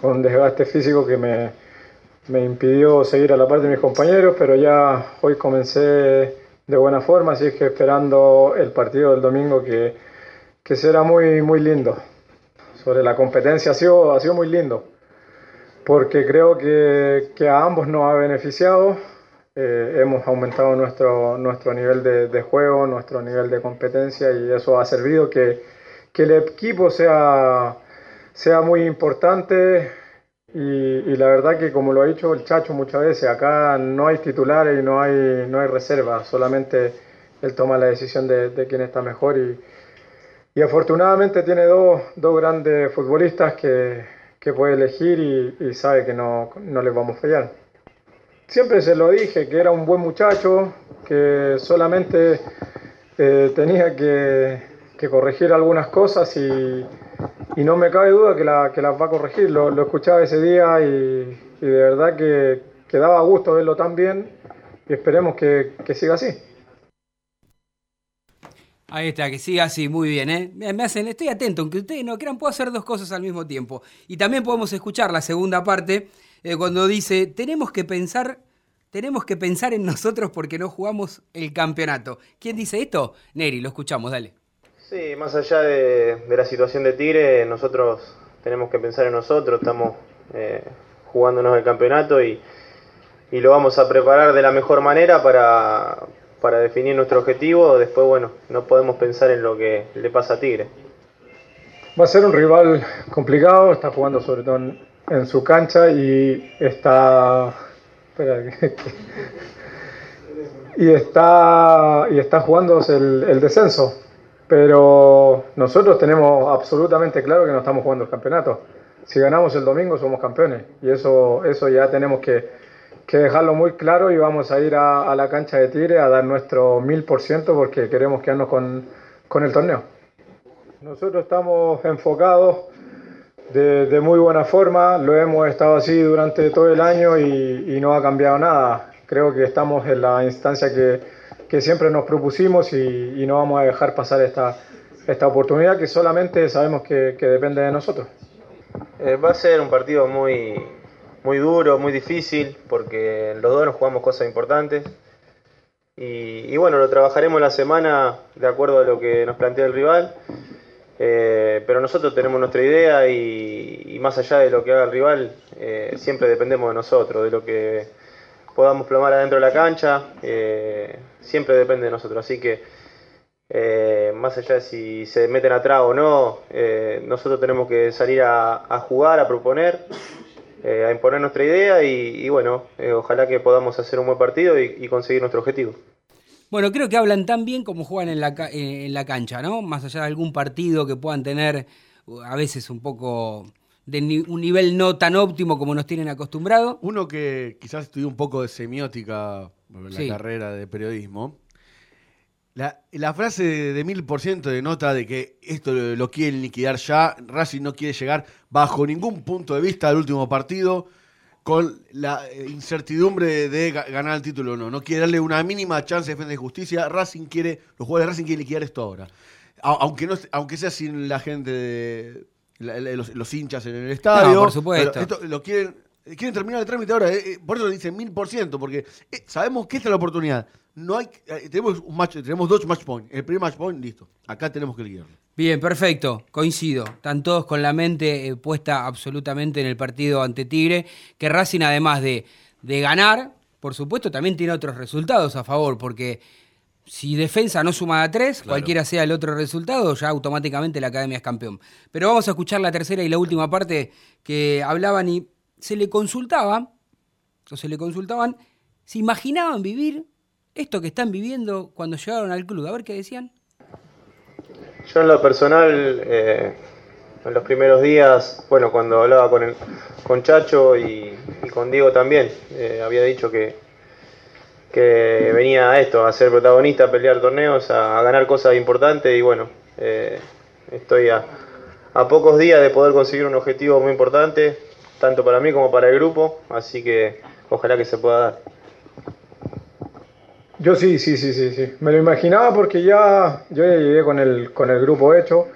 [SPEAKER 14] con desgaste físico que me, me impidió seguir a la par de mis compañeros, pero ya hoy comencé de buena forma, así que esperando el partido del domingo que, que será muy, muy lindo. Sobre la competencia ha sido, ha sido muy lindo, porque creo que, que a ambos nos ha beneficiado. Eh, hemos aumentado nuestro, nuestro nivel de, de juego, nuestro nivel de competencia y eso ha servido que, que el equipo sea, sea muy importante. Y, y la verdad que como lo ha dicho el Chacho muchas veces, acá no hay titulares y no hay, no hay reservas, solamente él toma la decisión de, de quién está mejor. Y, y afortunadamente tiene dos, dos grandes futbolistas que, que puede elegir y, sabe que no, no les vamos a fallar. Siempre se lo dije, que era un buen muchacho, que solamente eh, tenía que, que corregir algunas cosas y, y no me cabe duda que, la, que las va a corregir. Lo, lo escuchaba ese día y, y de verdad que, que daba gusto verlo tan bien y esperemos que, que siga así.
[SPEAKER 8] Ahí está, que siga así, muy bien, ¿eh? Me hacen, estoy atento, aunque ustedes no crean, puedo hacer dos cosas al mismo tiempo. Y también podemos escuchar la segunda parte, eh, cuando dice, tenemos que pensar, tenemos que pensar en nosotros porque no jugamos el campeonato. ¿Quién dice esto? Neri, lo escuchamos, dale.
[SPEAKER 13] Sí, más allá de, la situación de Tigre, nosotros tenemos que pensar en nosotros, estamos eh, jugándonos el campeonato y lo vamos a preparar de la mejor manera para, para definir nuestro objetivo. Después, bueno, no podemos pensar en lo que le pasa a Tigre.
[SPEAKER 14] Va a ser un rival complicado, está jugando sobre todo en, su cancha y está... Espera, y está, y está jugándose el, el descenso. Pero nosotros tenemos absolutamente claro que no estamos jugando el campeonato. Si ganamos el domingo somos campeones y eso, eso ya tenemos que, que dejarlo muy claro y vamos a ir a, la cancha de Tigre a dar nuestro mil por ciento porque queremos quedarnos con, con el torneo. Nosotros estamos enfocados de, de muy buena forma, lo hemos estado así durante todo el año y, y no ha cambiado nada. Creo que estamos en la instancia que, que siempre nos propusimos y, y no vamos a dejar pasar esta, esta oportunidad que solamente sabemos que, que depende de nosotros.
[SPEAKER 13] Eh, va a ser un partido muy, muy duro, muy difícil, porque los dos nos jugamos cosas importantes. Y, bueno, lo trabajaremos la semana de acuerdo a lo que nos plantea el rival. Eh, pero nosotros tenemos nuestra idea y, más allá de lo que haga el rival, eh, siempre dependemos de nosotros, de lo que podamos plomar adentro de la cancha, eh, siempre depende de nosotros. Así que más allá de si se meten atrás o no, nosotros tenemos que salir a jugar, a proponer, eh, a imponer nuestra idea y, y bueno, eh, ojalá que podamos hacer un buen partido y, y conseguir nuestro objetivo.
[SPEAKER 8] Bueno, creo que hablan tan bien como juegan en la, eh, en la cancha, ¿no? Más allá de algún partido que puedan tener uh, a veces un poco de ni- un nivel no tan óptimo como nos tienen acostumbrados.
[SPEAKER 6] Uno que quizás estudió un poco de semiótica en la
[SPEAKER 8] Sí.
[SPEAKER 6] carrera de periodismo. La, la frase de mil por ciento denota de que esto lo, lo quieren liquidar ya. Racing no quiere llegar bajo ningún punto de vista al último partido con la eh, incertidumbre de ga- ganar el título o no. No quiere darle una mínima chance de defensa de justicia. Racing quiere, los jugadores de Racing quieren liquidar esto ahora. A- aunque, no, aunque sea sin la gente de la- los, los hinchas en el estadio.
[SPEAKER 8] por supuesto.
[SPEAKER 6] esto lo quieren, quieren terminar el trámite ahora. eh, eh, por eso dicen mil por ciento, porque eh, sabemos que esta es la oportunidad. No hay, eh, tenemos, un match, tenemos dos match points. El primer match point, listo. Acá tenemos que liquidarlo.
[SPEAKER 8] Bien, perfecto, coincido. Están todos con la mente eh, puesta absolutamente en el partido ante Tigre, que Racing además de, de ganar, por supuesto, también tiene otros resultados a favor, porque si defensa no suma a tres, cualquiera sea el otro resultado, ya automáticamente la academia es campeón. Pero vamos a escuchar la tercera y la última parte que hablaban y se le consultaba, o se le consultaban, si imaginaban vivir esto que están viviendo cuando llegaron al club. A ver qué decían.
[SPEAKER 13] Yo en lo personal, eh, en los primeros días, bueno, cuando hablaba con, el- con Chacho y, con Diego también, eh, había dicho que, que venía a esto, a ser protagonista, a pelear torneos, a, a ganar cosas importantes y bueno, eh, estoy a, a pocos días de poder conseguir un objetivo muy importante, tanto para mí como para el grupo, así que ojalá que se pueda dar.
[SPEAKER 14] Yo sí, sí, sí, sí, sí. Me lo imaginaba porque ya yo ya llegué con el, con el grupo hecho,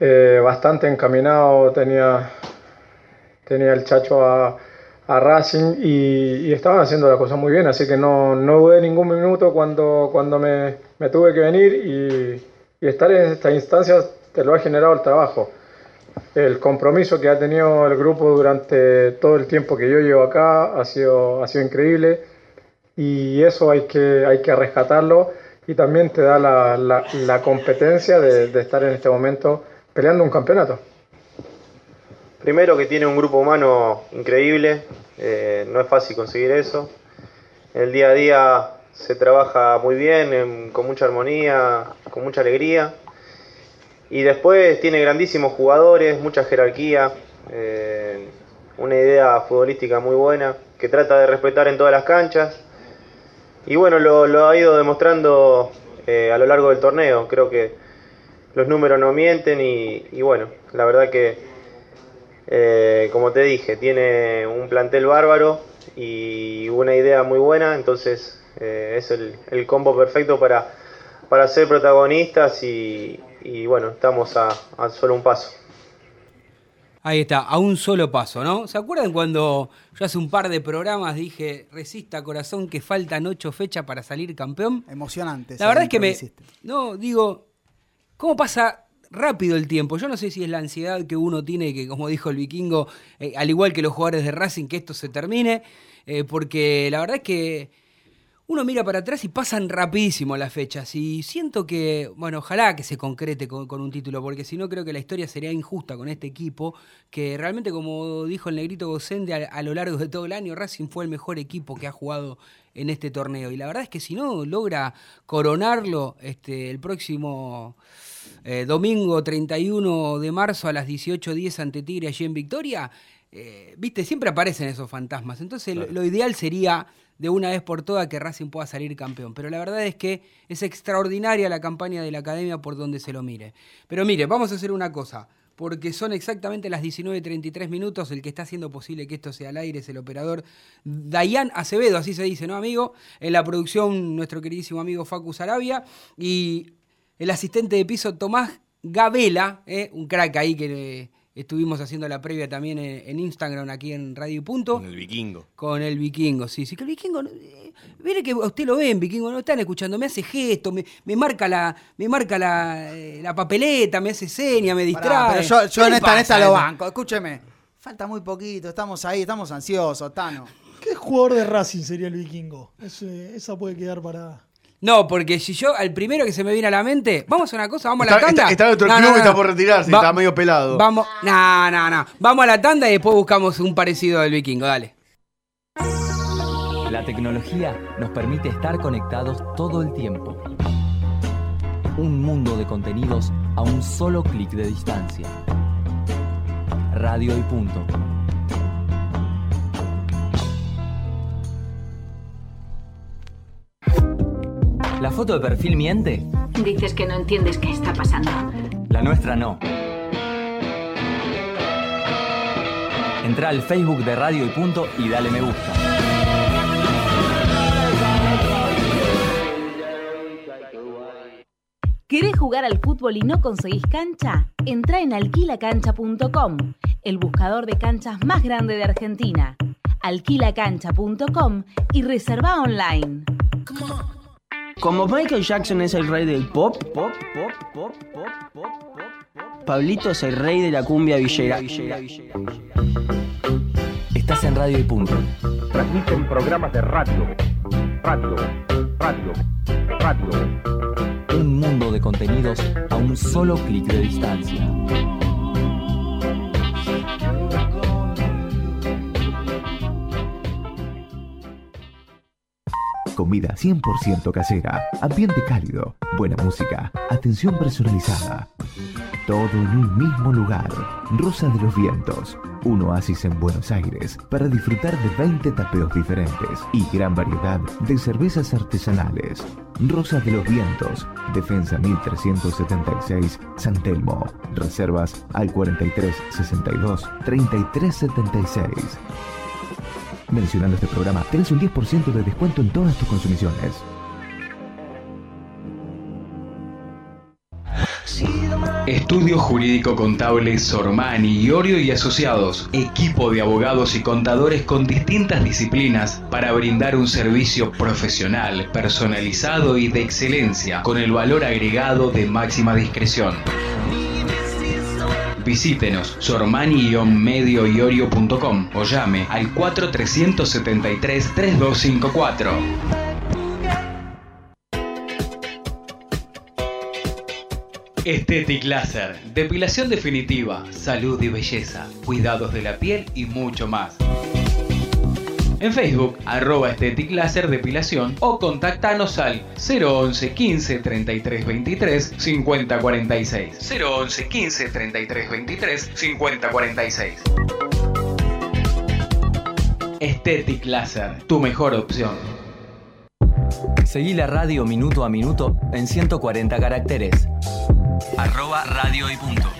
[SPEAKER 14] eh, bastante encaminado, tenía, tenía el chacho a, a Racing y, estaban haciendo las cosas muy bien, así que no, no dudé ningún minuto cuando, cuando me, me tuve que venir y, y estar en esta instancia te lo ha generado el trabajo. El compromiso que ha tenido el grupo durante todo el tiempo que yo llevo acá ha sido, ha sido increíble y eso hay que, hay que rescatarlo y también te da la, la- competencia de, estar en este momento peleando un campeonato.
[SPEAKER 13] Primero que tiene un grupo humano increíble, eh, no es fácil conseguir eso. El día a día se trabaja muy bien, en- con mucha armonía, con mucha alegría. Y después tiene grandísimos jugadores, mucha jerarquía, eh, una idea futbolística muy buena, que trata de respetar en todas las canchas. Y bueno, lo, ha ido demostrando eh, a lo largo del torneo. Creo que los números no mienten y, bueno, la verdad que, eh, como te dije, tiene un plantel bárbaro y una idea muy buena, entonces es el, el combo perfecto para, para ser protagonistas y, y bueno, estamos a, a solo un paso.
[SPEAKER 8] Ahí está, a un solo paso, ¿no? ¿Se acuerdan cuando yo hace un par de programas dije, resista corazón que faltan ocho fechas para salir campeón?
[SPEAKER 10] Emocionante.
[SPEAKER 8] La verdad es que
[SPEAKER 10] me
[SPEAKER 8] me... No, digo, ¿cómo pasa rápido el tiempo? Yo no sé si es la ansiedad que uno tiene, que como dijo el vikingo, eh, al igual que los jugadores de Racing, que esto se termine, eh, porque la verdad es que uno mira para atrás y pasan rapidísimo las fechas. Y siento que, bueno, ojalá que se concrete con, un título, porque si no creo que la historia sería injusta con este equipo, que realmente, como dijo el negrito Gocende, a, a lo largo de todo el año, Racing fue el mejor equipo que ha jugado en este torneo. Y la verdad es que si no logra coronarlo este, el próximo eh, domingo 31 de marzo a las 18.10 ante Tigre allí en Victoria, eh, viste, siempre aparecen esos fantasmas. Entonces lo- lo ideal sería de una vez por todas que Racing pueda salir campeón. Pero la verdad es que es extraordinaria la campaña de la academia por donde se lo mire. Pero mire, vamos a hacer una cosa. Porque son exactamente las 19.33 minutos. El que está haciendo posible que esto sea al aire es el operador Dayan Acevedo, así se dice, ¿no, amigo? En la producción, nuestro queridísimo amigo Facu Sarabia. Y el asistente de piso Tomás Gabela, ¿eh? un crack ahí que eh, estuvimos haciendo la previa también en, en Instagram, aquí en Radio y Punto.
[SPEAKER 9] Con el vikingo.
[SPEAKER 8] Con el vikingo, sí, sí, que el vikingo, eh, mire que usted lo ve en vikingo, no están escuchando, me hace gestos, me, me marca la, me marca la, eh, la papeleta, me hace seña, me distrae.
[SPEAKER 10] Pará, pero yo, yo
[SPEAKER 8] ¿Qué
[SPEAKER 10] en esta, en esta
[SPEAKER 8] pasa,
[SPEAKER 10] lo banco. Escúcheme. Falta muy poquito, estamos ahí, estamos ansiosos, Tano.
[SPEAKER 12] ¿Qué jugador de Racing sería el vikingo? Ese- esa puede quedar para.
[SPEAKER 8] No, porque si yo, al primero que se me viene a la mente, vamos a una cosa, vamos a la
[SPEAKER 6] Está-
[SPEAKER 8] tanda.
[SPEAKER 6] está- está en otro
[SPEAKER 8] No,
[SPEAKER 6] club
[SPEAKER 8] no,
[SPEAKER 6] está
[SPEAKER 8] no.
[SPEAKER 6] por retirarse,
[SPEAKER 8] Va-
[SPEAKER 6] está medio pelado.
[SPEAKER 8] Vamos, no, no, no. Vamos a la tanda y después buscamos un parecido del vikingo, dale.
[SPEAKER 1] La tecnología nos permite estar conectados todo el tiempo. Un mundo de contenidos a un solo clic de distancia. Radio y punto. ¿La foto de perfil miente?
[SPEAKER 15] Dices que no entiendes qué está pasando.
[SPEAKER 1] La nuestra no. Entra al Facebook de Radio y Punto y dale me gusta.
[SPEAKER 16] ¿Querés jugar al fútbol y no conseguís cancha? Entra en alquilacancha.com, el buscador de canchas más grande de Argentina. Alquilacancha.com y reserva online.
[SPEAKER 17] Como Michael Jackson es el rey del pop, pop, pop, pop, pop, pop, pop, Pablito es el rey de la cumbia villera.
[SPEAKER 1] Estás en Radio y Punto.
[SPEAKER 18] Transmiten programas de radio, radio, radio, radio.
[SPEAKER 1] Un mundo de contenidos a un solo clic de distancia.
[SPEAKER 19] Comida 100% casera, ambiente cálido, buena música, atención personalizada. Todo en un mismo lugar. Rosa de los Vientos, un oasis en Buenos Aires para disfrutar de 20 tapeos diferentes y gran variedad de cervezas artesanales. Rosa de los Vientos, Defensa 1376, San Telmo. Reservas al 43 62 33 76. Mencionando este programa, tenés un 10% de descuento en todas tus consumiciones.
[SPEAKER 20] Estudio Jurídico Contable Sormani, Iorio y Asociados, equipo de abogados y contadores con distintas disciplinas para brindar un servicio profesional, personalizado y de excelencia, con el valor agregado de máxima discreción. Visítenos sormani-medioiorio.com o llame al 4373 3254. Estetic Laser, depilación definitiva, salud y belleza, cuidados de la piel y mucho más. En Facebook, arroba Estetic Laser Depilación o contactanos al 011 15 33 23 50 46. 011 15 33 23 50 46. Estetic Laser, tu mejor opción.
[SPEAKER 1] Seguí la radio minuto a minuto en 140 caracteres. Arroba radio y punto.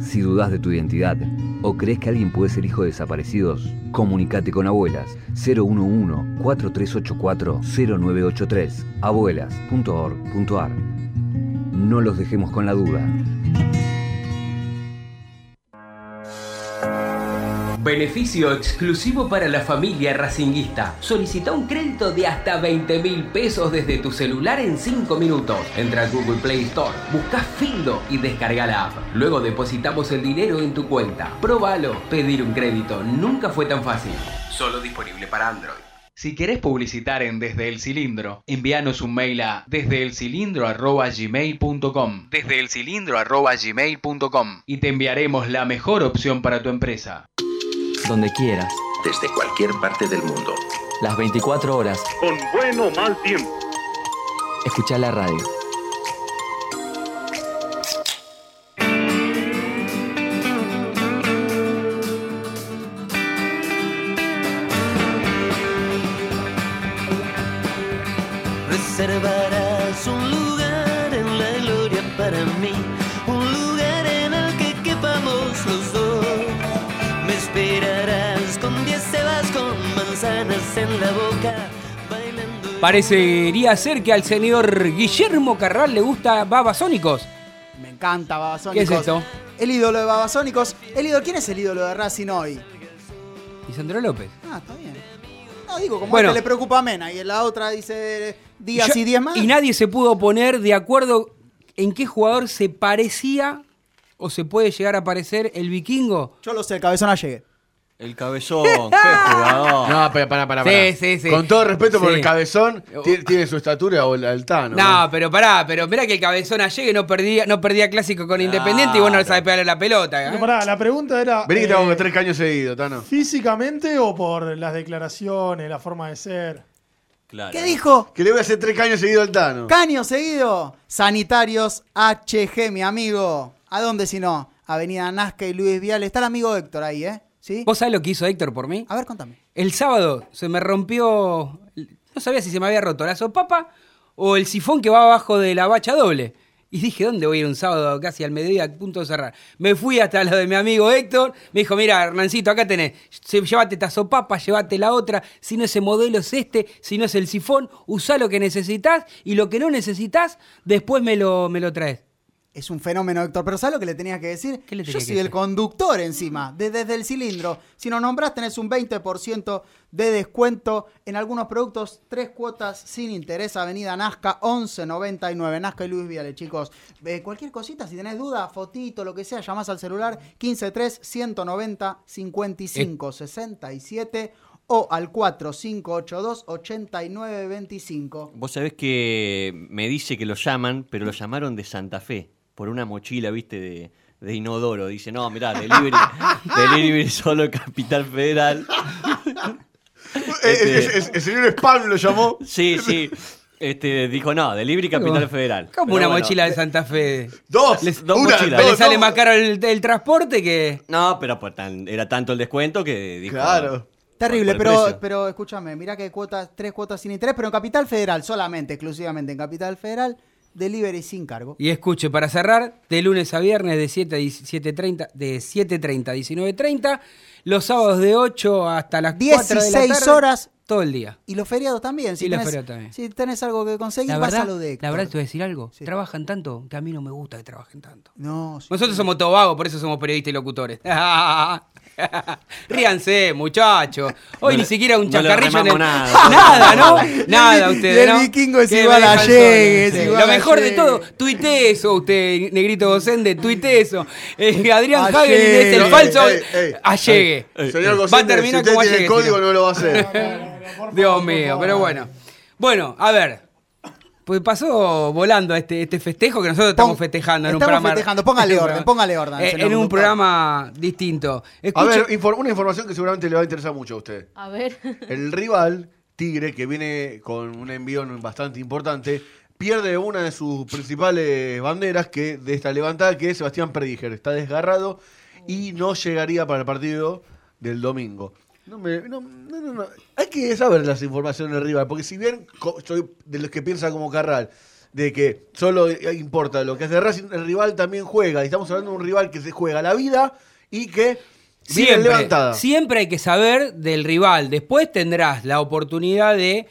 [SPEAKER 21] Si dudas de tu identidad o crees que alguien puede ser hijo de desaparecidos, comunícate con Abuelas 011-4384-0983 abuelas.org.ar No los dejemos con la duda.
[SPEAKER 8] Beneficio exclusivo para la familia racinguista. Solicita un crédito de hasta 20 mil pesos desde tu celular en 5 minutos. Entra a Google Play Store, busca Findo y descarga la app. Luego depositamos el dinero en tu cuenta. Próbalo. Pedir un crédito nunca fue tan fácil. Solo disponible para Android.
[SPEAKER 20] Si querés publicitar en Desde el Cilindro, envíanos un mail a desdeelcilindro.gmail.com desdeelcilindro.gmail.com y te enviaremos la mejor opción para tu empresa.
[SPEAKER 1] Donde quieras.
[SPEAKER 22] Desde cualquier parte del mundo.
[SPEAKER 1] Las 24 horas.
[SPEAKER 22] Con buen o mal tiempo.
[SPEAKER 1] Escucha la radio.
[SPEAKER 23] Reservarás un lugar en la gloria para mí, en la boca.
[SPEAKER 8] Parecería ser que al señor Guillermo Carral le gusta Babasónicos.
[SPEAKER 10] Me encanta Babasónicos.
[SPEAKER 8] ¿Qué es esto?
[SPEAKER 10] El ídolo de Babasónicos. El ídolo, ¿quién es el ídolo de Racing hoy?
[SPEAKER 8] Lisandro López.
[SPEAKER 10] Ah, está bien. No, digo, como
[SPEAKER 8] Bueno.
[SPEAKER 10] a este le preocupa a Mena y en la otra dice días
[SPEAKER 8] Yo-
[SPEAKER 10] y días más.
[SPEAKER 8] Y nadie se pudo poner de acuerdo en qué jugador se parecía o se puede llegar a parecer el vikingo.
[SPEAKER 10] Yo lo sé, el cabezón llegué.
[SPEAKER 9] El cabezón, qué jugador.
[SPEAKER 6] No, pero para, para,
[SPEAKER 8] Sí,
[SPEAKER 6] para.
[SPEAKER 8] sí, sí.
[SPEAKER 6] Con todo respeto por
[SPEAKER 8] Sí.
[SPEAKER 6] el cabezón, tiene, tiene su estatura o el altano.
[SPEAKER 8] No, pero pará, pero mirá que el cabezón llegue no perdía, no perdía clásico con Independiente y vos no le sabés pegarle la pelota. ¿eh?
[SPEAKER 12] Pero pará, la pregunta era.
[SPEAKER 6] Vení que te
[SPEAKER 12] eh,
[SPEAKER 6] hago tres caños seguidos, Tano.
[SPEAKER 12] ¿Físicamente o por las declaraciones, la forma de ser?
[SPEAKER 9] Claro.
[SPEAKER 10] ¿Qué dijo?
[SPEAKER 6] Que le voy a hacer tres caños seguidos al Tano.
[SPEAKER 10] Caño seguido. Sanitarios HG, mi amigo. ¿A dónde si no? Avenida Nazca y Luis Vial. Está el amigo Héctor ahí, ¿eh? ¿Sí?
[SPEAKER 8] ¿Vos sabés lo que hizo Héctor por mí?
[SPEAKER 10] A ver, contame.
[SPEAKER 8] El sábado se me rompió. No sabía si se me había roto la sopapa o el sifón que va abajo de la bacha doble. Y dije, ¿dónde voy a ir un sábado casi al mediodía a punto de cerrar? Me fui hasta lo de mi amigo Héctor. Me dijo, mira, Hernancito, acá tenés. Llévate esta sopapa, llévate la otra. Si no ese modelo es este, si no es el sifón, usá lo que necesitas y lo que no necesitas, después me lo, me lo traes.
[SPEAKER 10] Es un fenómeno, Héctor. Pero ¿sabes lo que le tenía que decir?
[SPEAKER 8] le
[SPEAKER 10] Yo soy el conductor encima, de- desde el cilindro. Si nos nombrás, tenés un 20% de descuento en algunos productos. Tres cuotas sin interés. Avenida Nazca, 1199. Nazca y Luis Viale, chicos. Eh, cualquier cosita, si tenés duda, fotito, lo que sea, llamás al celular 153 190 55 67 o al 4582 8925.
[SPEAKER 9] Vos sabés que me dice que lo llaman, pero lo llamaron de Santa Fe, por una mochila, viste, de, de inodoro. Dice, no, mirá, delivery, delivery solo Capital Federal.
[SPEAKER 6] Eh, eh, eh, El señor Spam lo llamó.
[SPEAKER 9] Sí, sí. Este, dijo, no, Delivery Capital Federal.
[SPEAKER 8] Como
[SPEAKER 9] Pero
[SPEAKER 8] una
[SPEAKER 9] bueno,
[SPEAKER 8] mochila de Santa Fe.
[SPEAKER 6] Dos,
[SPEAKER 8] Les-
[SPEAKER 9] dos
[SPEAKER 8] una,
[SPEAKER 9] mochilas.
[SPEAKER 8] Le
[SPEAKER 9] dos,
[SPEAKER 8] sale
[SPEAKER 9] dos.
[SPEAKER 8] más caro el, el transporte que.
[SPEAKER 9] No, pero pues, tan- era tanto el descuento que dijo.
[SPEAKER 6] Claro.
[SPEAKER 10] Terrible, pero, pero escúchame, mirá que cuotas, tres cuotas sin interés, pero en Capital Federal, solamente, exclusivamente en Capital Federal, delivery sin cargo.
[SPEAKER 8] Y escuche, para cerrar, de lunes a viernes de 7 a 17:30, de 7.30 a 19.30, los sábados de 8 hasta las 4 de la
[SPEAKER 10] 16
[SPEAKER 8] tarde,
[SPEAKER 10] horas.
[SPEAKER 8] todo el día.
[SPEAKER 10] Y los feriados también. Si
[SPEAKER 8] Y los
[SPEAKER 10] tenés,
[SPEAKER 8] feriados también.
[SPEAKER 10] Si tenés algo que conseguir,
[SPEAKER 8] La
[SPEAKER 10] vas a
[SPEAKER 8] verdad,
[SPEAKER 10] lo de
[SPEAKER 8] la
[SPEAKER 10] Héctor.
[SPEAKER 8] verdad te voy a decir algo. Trabajan tanto que a mí no me gusta que trabajen tanto.
[SPEAKER 10] No, sí.
[SPEAKER 8] Nosotros somos todos vagos, por eso somos periodistas y locutores. Ríanse, muchachos. Hoy
[SPEAKER 9] No
[SPEAKER 8] ni
[SPEAKER 9] le-
[SPEAKER 8] siquiera un
[SPEAKER 9] no le
[SPEAKER 8] chacarrillo en el...
[SPEAKER 9] nada.
[SPEAKER 8] nada, ¿no? Nada, ustedes,
[SPEAKER 10] el
[SPEAKER 8] ¿no?
[SPEAKER 10] vikingo es igual a
[SPEAKER 8] dejan
[SPEAKER 10] Llegue,
[SPEAKER 8] solo.
[SPEAKER 10] es
[SPEAKER 8] Sí. Lo mejor de todo, tuite eso, usted, negrito docente, tuite eso. Eh, Adrián
[SPEAKER 10] A
[SPEAKER 8] Hagel es el
[SPEAKER 10] Llegue.
[SPEAKER 8] falso allegue.
[SPEAKER 6] señor
[SPEAKER 8] Va a
[SPEAKER 6] Gosende,
[SPEAKER 8] terminar
[SPEAKER 6] si usted
[SPEAKER 8] como
[SPEAKER 6] tiene
[SPEAKER 8] allegue.
[SPEAKER 6] el código, no lo va a hacer.
[SPEAKER 8] Dios mío, pero bueno. Bueno, a ver. Pues pasó volando este, este festejo que nosotros estamos
[SPEAKER 10] Pon-
[SPEAKER 8] festejando en un
[SPEAKER 10] estamos
[SPEAKER 8] programa.
[SPEAKER 10] festejando, póngale
[SPEAKER 8] en un
[SPEAKER 10] orden, póngale orden,
[SPEAKER 8] eh, En un programa distinto.
[SPEAKER 6] A ver, infor- una información que seguramente le va a interesar mucho a usted.
[SPEAKER 11] A ver.
[SPEAKER 6] El rival, Tigre, que viene con un envión bastante importante, pierde una de sus principales banderas que de esta levantada, que es Sebastián Prediger. Está desgarrado y no llegaría para el partido del domingo. No me- no, no, no, no. Hay que saber las informaciones del rival, porque si bien soy de los que piensa como Carral, de que solo importa lo que hace Racing, el rival también juega. Y estamos hablando de un rival que se juega la vida y que viene
[SPEAKER 8] Siempre,
[SPEAKER 6] levantada.
[SPEAKER 8] siempre hay que saber del rival. Después tendrás la oportunidad de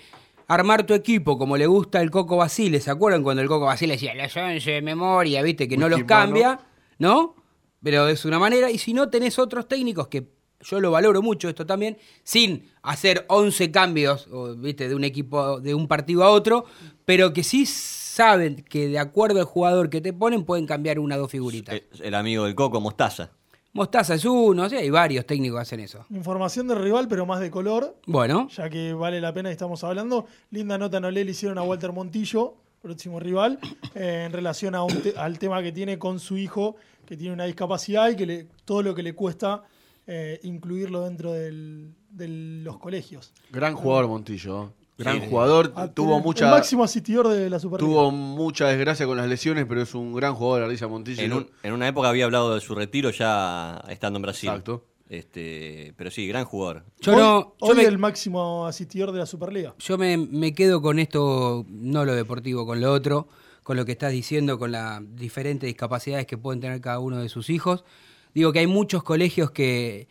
[SPEAKER 8] armar tu equipo como le gusta el Coco Basile. ¿Se acuerdan cuando el Coco Basile decía los 11 de memoria, viste, que no los cambia? ¿No? Pero es una manera. Y si no, tenés otros técnicos que yo lo valoro mucho esto también, sin hacer 11 cambios, o, viste, de un equipo, de un partido a otro, pero que sí saben que de acuerdo al jugador que te ponen pueden cambiar una o dos figuritas.
[SPEAKER 9] El, el amigo del Coco, Mostaza.
[SPEAKER 8] Mostaza es uno, sí, hay varios técnicos que hacen eso.
[SPEAKER 12] Información del rival, pero más de color.
[SPEAKER 8] Bueno.
[SPEAKER 12] Ya que vale la pena y estamos hablando. Linda nota Olé le hicieron a Walter Montillo, próximo rival, eh, en relación a un te- al tema que tiene con su hijo, que tiene una discapacidad y que le- todo lo que le cuesta eh, incluirlo dentro del- de los colegios.
[SPEAKER 6] Gran jugador Montillo. ¿eh? Gran
[SPEAKER 9] Sí.
[SPEAKER 6] jugador.
[SPEAKER 12] Ah,
[SPEAKER 6] tuvo mucha
[SPEAKER 12] El máximo asistidor de la Superliga.
[SPEAKER 6] tuvo mucha desgracia con las lesiones, pero es un gran jugador Ardilla Montillo.
[SPEAKER 9] En, un- en una época había hablado de su retiro ya estando en Brasil.
[SPEAKER 6] Exacto.
[SPEAKER 9] Este, pero sí, gran jugador.
[SPEAKER 8] Yo
[SPEAKER 12] hoy
[SPEAKER 8] no. Yo
[SPEAKER 12] hoy
[SPEAKER 8] me,
[SPEAKER 12] el máximo asistidor de la Superliga.
[SPEAKER 8] yo me, me quedo con esto, no lo deportivo, con lo otro, con lo que estás diciendo, con las diferentes discapacidades que pueden tener cada uno de sus hijos. Digo que hay muchos colegios que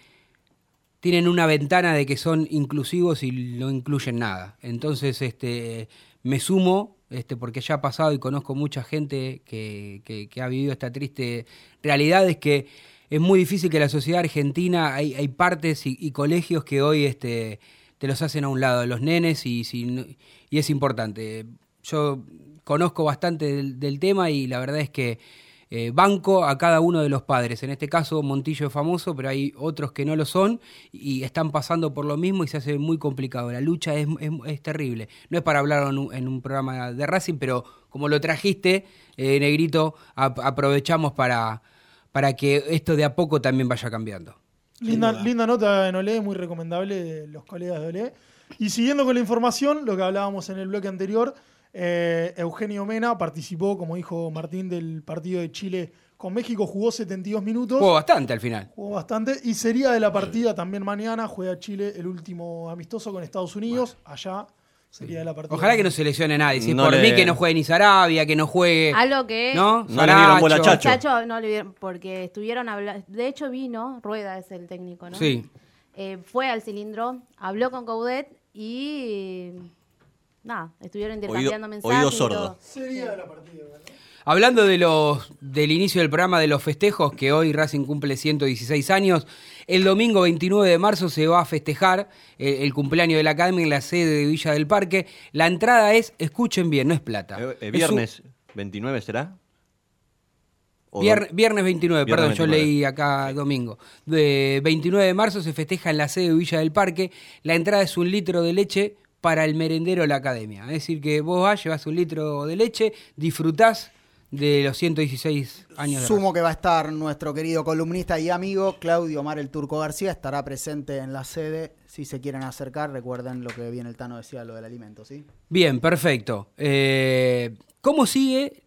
[SPEAKER 8] tienen una ventana de que son inclusivos y no incluyen nada. Entonces, este, me sumo, este, porque ya ha pasado y conozco mucha gente que, que- ha vivido esta triste realidad, es que es muy difícil que la sociedad argentina, hay, hay partes y, colegios que hoy este, te los hacen a un lado los nenes y, si y es importante. Yo conozco bastante del tema y la verdad es que eh, banco a cada uno de los padres. En este caso, Montillo es famoso, pero hay otros que no lo son y están pasando por lo mismo y se hace muy complicado. La lucha es, es- es terrible. No es para hablar en un, en un programa de Racing, pero como lo trajiste, eh, Negrito, ap- aprovechamos para, para que esto de a poco también vaya cambiando.
[SPEAKER 12] Linda, linda nota en Olé, muy recomendable de los colegas de Olé. Y siguiendo con la información, lo que hablábamos en el bloque anterior, eh, Eugenio Mena participó, como dijo Martín, del partido de Chile con México, jugó 72 minutos.
[SPEAKER 8] Jugó bastante al final.
[SPEAKER 12] Jugó bastante y sería de la partida también mañana. Juega Chile el último amistoso con Estados Unidos. Allá sería de la partida.
[SPEAKER 8] Ojalá que no se lesione nadie. Si
[SPEAKER 9] No
[SPEAKER 8] por
[SPEAKER 9] le-
[SPEAKER 8] mí, que no juegue ni Sarabia, que no juegue.
[SPEAKER 11] Algo que.
[SPEAKER 8] ¿No?
[SPEAKER 9] No le dieron bola a. Chacho.
[SPEAKER 11] Chacho, no le porque estuvieron hablando. De hecho, vino, Rueda es el técnico, ¿no?
[SPEAKER 8] Sí.
[SPEAKER 11] Eh, fue al cilindro, habló con Coudet y. Nada, estuvieron intercambiando
[SPEAKER 9] Oído-
[SPEAKER 11] mensajes.
[SPEAKER 9] oído sordo.
[SPEAKER 11] todo.
[SPEAKER 12] Sería de la partida. ¿verdad?
[SPEAKER 8] Hablando de los del inicio del programa de los festejos, que hoy Racing cumple 116 años, el domingo 29 de marzo se va a festejar el cumpleaños de la Academia en la sede de Villa del Parque. La entrada es, escuchen bien, no es plata.
[SPEAKER 9] Eh, eh,
[SPEAKER 8] Es un-
[SPEAKER 9] viernes 29 será. ¿O
[SPEAKER 8] Vier-
[SPEAKER 9] dom-
[SPEAKER 8] viernes 29,
[SPEAKER 9] Viernes
[SPEAKER 8] perdón, yo
[SPEAKER 9] 29.
[SPEAKER 8] leí acá domingo. De 29 de marzo se festeja en la sede de Villa del Parque. La entrada es un litro de leche para el merendero de la academia. Es decir, que vos vas, llevas un litro de leche, disfrutás de los 116 años de
[SPEAKER 10] Sumo que va a estar nuestro querido columnista y amigo Claudio Omar el Turco García, estará presente en la sede. Si se quieren acercar, recuerden lo que bien el Tano decía, lo del alimento, ¿sí?
[SPEAKER 8] Bien, perfecto. Eh, ¿Cómo sigue